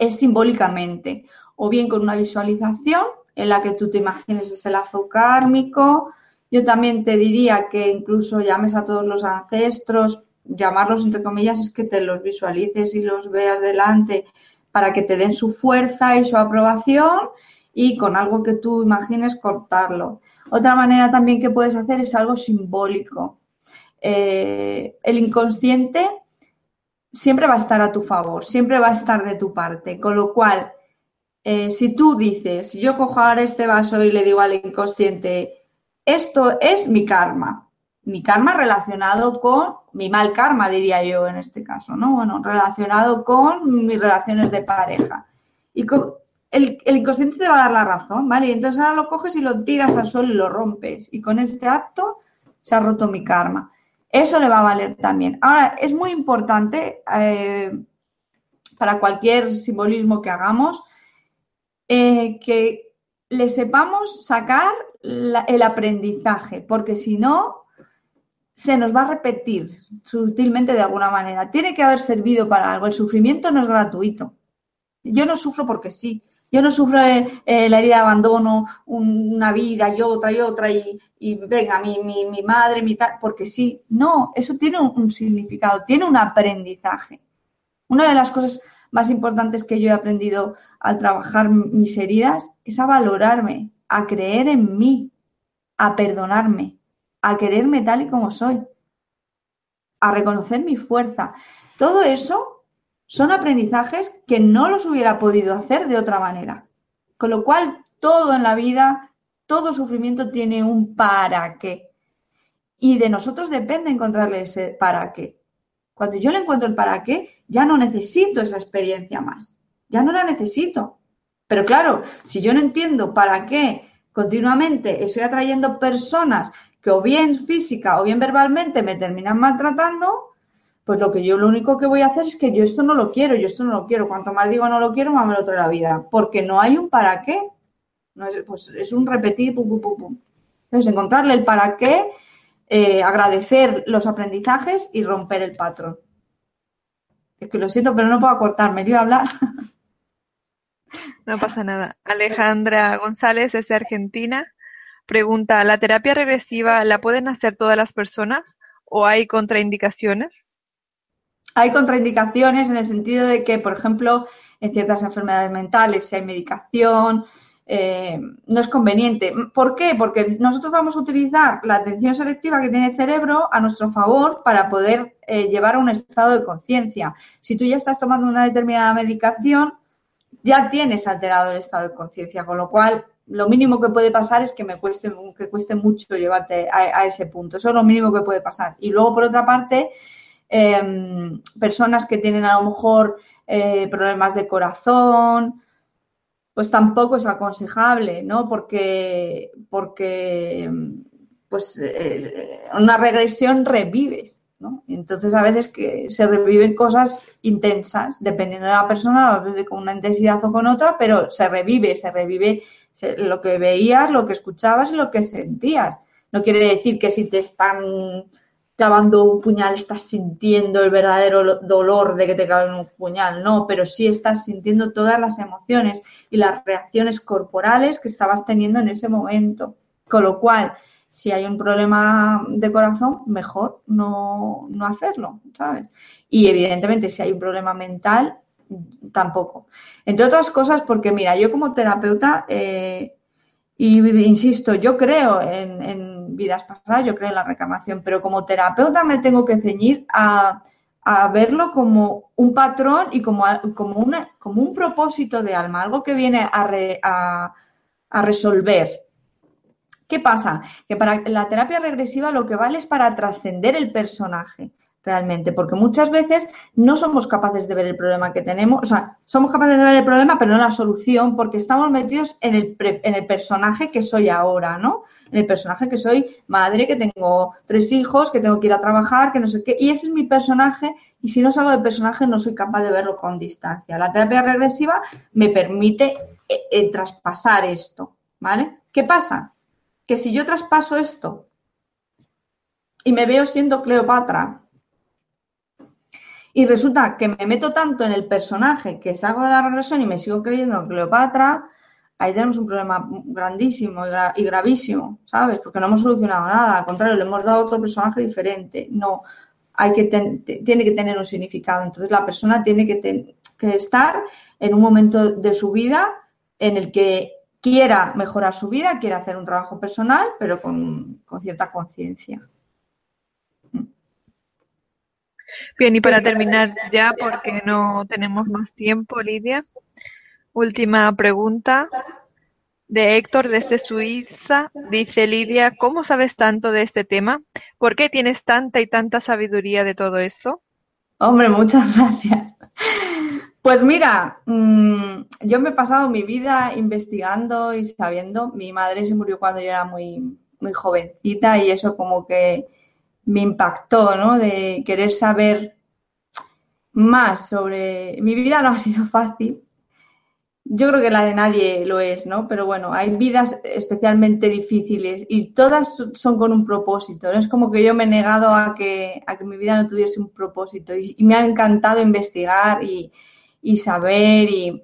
es simbólicamente. O bien con una visualización en la que tú te imagines ese lazo kármico, yo también te diría que incluso llames a todos los ancestros, llamarlos entre comillas es que te los visualices y los veas delante para que te den su fuerza y su aprobación y con algo que tú imagines cortarlo. Otra manera también que puedes hacer es algo simbólico. Eh, el inconsciente siempre va a estar a tu favor, siempre va a estar de tu parte, con lo cual, eh, si tú dices, yo cojo ahora este vaso y le digo al inconsciente, esto es mi karma. Mi karma relacionado con mi mal karma, diría yo en este caso, ¿no? Bueno, relacionado con mis relaciones de pareja. Y el, inconsciente te va a dar la razón, ¿vale? Y entonces ahora lo coges y lo tiras al suelo y lo rompes. Y con este acto se ha roto mi karma. Eso le va a valer también. Ahora, es muy importante eh, para cualquier simbolismo que hagamos eh, que le sepamos sacar el aprendizaje, porque si no, se nos va a repetir sutilmente de alguna manera. Tiene que haber servido para algo. El sufrimiento no es gratuito. Yo no sufro porque sí. Yo no sufro eh, la herida de abandono una vida y otra y otra y, venga, mi, mi, mi, madre, mi tal, porque sí. No, eso tiene un significado, tiene un aprendizaje. Una de las cosas más importantes que yo he aprendido al trabajar mis heridas es a valorarme, a creer en mí, a perdonarme, a quererme tal y como soy, a reconocer mi fuerza. Todo eso son aprendizajes que no los hubiera podido hacer de otra manera. Con lo cual, todo en la vida, todo sufrimiento tiene un para qué. Y de nosotros depende encontrarle ese para qué. Cuando yo le encuentro el para qué, ya no necesito esa experiencia más. Ya no la necesito. Pero claro, si yo no entiendo para qué continuamente estoy atrayendo personas que o bien física o bien verbalmente me terminan maltratando, pues lo que yo lo único que voy a hacer es que yo esto no lo quiero, yo esto no lo quiero. Cuanto más digo no lo quiero, más me lo trae la vida. Porque no hay un para qué. No es, pues es un repetir, pum, pum, pum, pum. Entonces, encontrarle el para qué, eh, agradecer los aprendizajes y romper el patrón. Es que lo siento, pero no puedo cortarme. Yo iba a hablar. No pasa nada. Alejandra González desde Argentina pregunta, ¿la terapia regresiva la pueden hacer todas las personas o hay contraindicaciones? Hay contraindicaciones en el sentido de que, por ejemplo, en ciertas enfermedades mentales, si hay medicación, eh, no es conveniente. ¿Por qué? Porque nosotros vamos a utilizar la atención selectiva que tiene el cerebro a nuestro favor para poder eh, llevar a un estado de conciencia. Si tú ya estás tomando una determinada medicación, ya tienes alterado el estado de conciencia, con lo cual lo mínimo que puede pasar es que me cueste, que cueste mucho llevarte a, ese punto. Eso es lo mínimo que puede pasar. Y luego, por otra parte, em, personas que tienen a lo mejor eh, problemas de corazón, pues tampoco es aconsejable, ¿no? Porque, porque pues eh, una regresión revives. Entonces, a veces que se reviven cosas intensas, dependiendo de la persona, con una intensidad o con otra, pero se revive, se revive lo que veías, lo que escuchabas y lo que sentías. No quiere decir que si te están clavando un puñal estás sintiendo el verdadero dolor de que te claven un puñal, no, pero sí estás sintiendo todas las emociones y las reacciones corporales que estabas teniendo en ese momento. Con lo cual, si hay un problema de corazón, mejor no, no hacerlo, ¿sabes? Y evidentemente, si hay un problema mental, tampoco. Entre otras cosas, porque mira, yo como terapeuta, eh, y insisto, yo creo en, vidas pasadas, yo creo en la reclamación, pero como terapeuta me tengo que ceñir a, verlo como un patrón y como, como, una, como un propósito de alma, algo que viene a, a resolver. ¿Qué pasa? Que para la terapia regresiva lo que vale es para trascender el personaje realmente, porque muchas veces no somos capaces de ver el problema que tenemos, o sea, somos capaces de ver el problema, pero no la solución, porque estamos metidos en el, en el personaje que soy ahora, ¿no? En el personaje que soy madre, que tengo tres hijos, que tengo que ir a trabajar, que no sé qué, y ese es mi personaje, y si no salgo del personaje no soy capaz de verlo con distancia. La terapia regresiva me permite eh, eh, traspasar esto, ¿vale? ¿Qué pasa? Que si yo traspaso esto y me veo siendo Cleopatra, y resulta que me meto tanto en el personaje que salgo de la regresión y me sigo creyendo Cleopatra, ahí tenemos un problema grandísimo y, gravísimo, ¿sabes? Porque no hemos solucionado nada, al contrario, le hemos dado otro personaje diferente. No, hay que tiene que tener un significado. Entonces la persona tiene que, que estar en un momento de su vida en el que quiera mejorar su vida, quiera hacer un trabajo personal, pero con cierta conciencia. Bien, y para terminar ya, porque no tenemos más tiempo, Lidia, última pregunta de Héctor desde Suiza. Dice Lidia, ¿cómo sabes tanto de este tema? ¿Por qué tienes tanta y tanta sabiduría de todo esto? Hombre, muchas gracias. Pues mira, mm, yo me he pasado mi vida investigando y sabiendo. Mi madre se murió cuando yo era muy, muy jovencita y eso como que me impactó, ¿no? De querer saber más sobre... Mi vida no ha sido fácil. Yo creo que la de nadie lo es, ¿no? Pero bueno, hay vidas especialmente difíciles y todas son con un propósito. ¿no? Es como que yo me he negado a que, a que mi vida no tuviese un propósito y, me ha encantado investigar y, y saber y,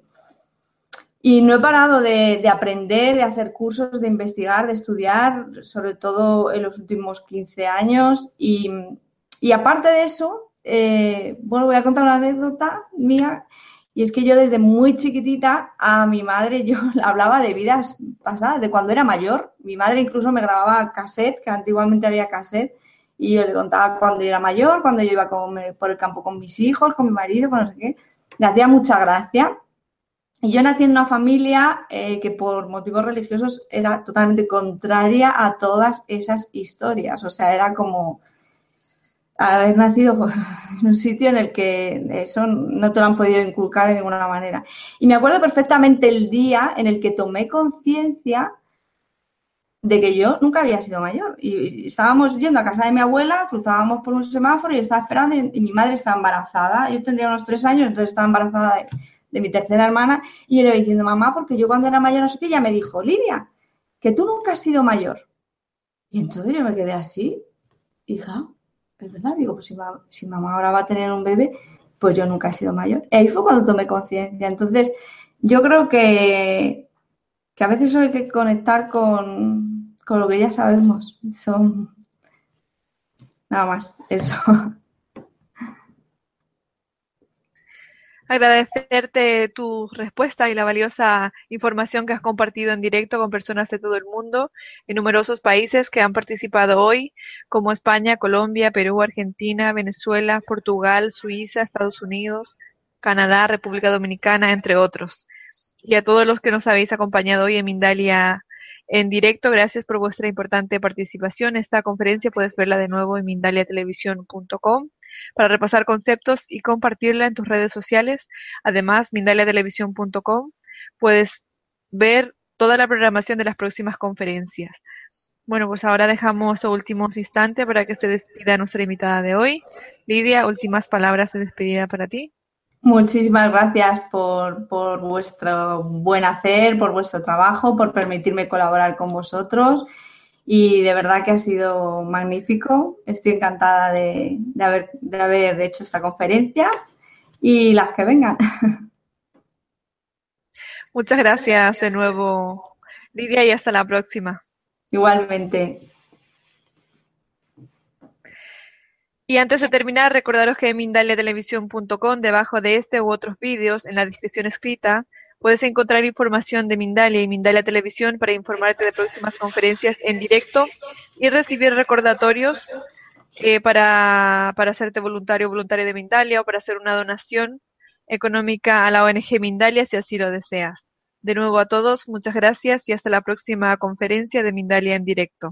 y no he parado de, aprender, de hacer cursos, de investigar, de estudiar, sobre todo en los últimos 15 años. Y, aparte de eso, eh, bueno, voy a contar una anécdota mía. Y es que yo desde muy chiquitita a mi madre yo hablaba de vidas pasadas, de cuando era mayor. Mi madre incluso me grababa cassette, que antiguamente había cassette, y yo le contaba cuando yo era mayor, cuando yo iba por el campo con mis hijos, con mi marido, con no sé qué. Le hacía mucha gracia. Y yo nací en una familia eh, que por motivos religiosos era totalmente contraria a todas esas historias. O sea, era como haber nacido en un sitio en el que eso no te lo han podido inculcar de ninguna manera. Y me acuerdo perfectamente el día en el que tomé conciencia de que yo nunca había sido mayor. Y estábamos yendo a casa de mi abuela, cruzábamos por un semáforo y estaba esperando y, mi madre estaba embarazada. Yo tendría unos tres años, entonces estaba embarazada de mi tercera hermana, y yo le iba diciendo, mamá, porque yo cuando era mayor no sé qué, ella me dijo, Lidia, que tú nunca has sido mayor. Y entonces yo me quedé así, hija, es verdad, digo, pues si, mamá ahora va a tener un bebé, pues yo nunca he sido mayor. Y ahí fue cuando tomé conciencia. Entonces, yo creo que, que a veces hay que conectar con, con lo que ya sabemos. Son nada más, eso. agradecerte tu respuesta y la valiosa información que has compartido en directo con personas de todo el mundo en numerosos países que han participado hoy, como España, Colombia, Perú, Argentina, Venezuela, Portugal, Suiza, Estados Unidos, Canadá, República Dominicana, entre otros. Y a todos los que nos habéis acompañado hoy en Mindalia en directo, gracias por vuestra importante participación. Esta conferencia puedes verla de nuevo en mindaliatelevisión.com para repasar conceptos y compartirla en tus redes sociales. Además, mindaliatelevisión.com puedes ver toda la programación de las próximas conferencias. Bueno, pues ahora dejamos estos últimos instantes para que se despida nuestra invitada de hoy. Lidia, últimas palabras de despedida para ti. Muchísimas gracias por, por vuestro buen hacer, por vuestro trabajo, por permitirme colaborar con vosotros y de verdad que ha sido magnífico. Estoy encantada de, haber, de haber hecho esta conferencia y las que vengan. Muchas gracias de nuevo, Lidia, y hasta la próxima. Igualmente. Y antes de terminar, recordaros que en mindaliatelevisión.com, debajo de este u otros vídeos, en la descripción escrita, puedes encontrar información de Mindalia y Mindalia Televisión para informarte de próximas conferencias en directo y recibir recordatorios eh, para, para hacerte voluntario o voluntaria de Mindalia o para hacer una donación económica a la ONG Mindalia si así lo deseas. De nuevo a todos, muchas gracias y hasta la próxima conferencia de Mindalia en directo.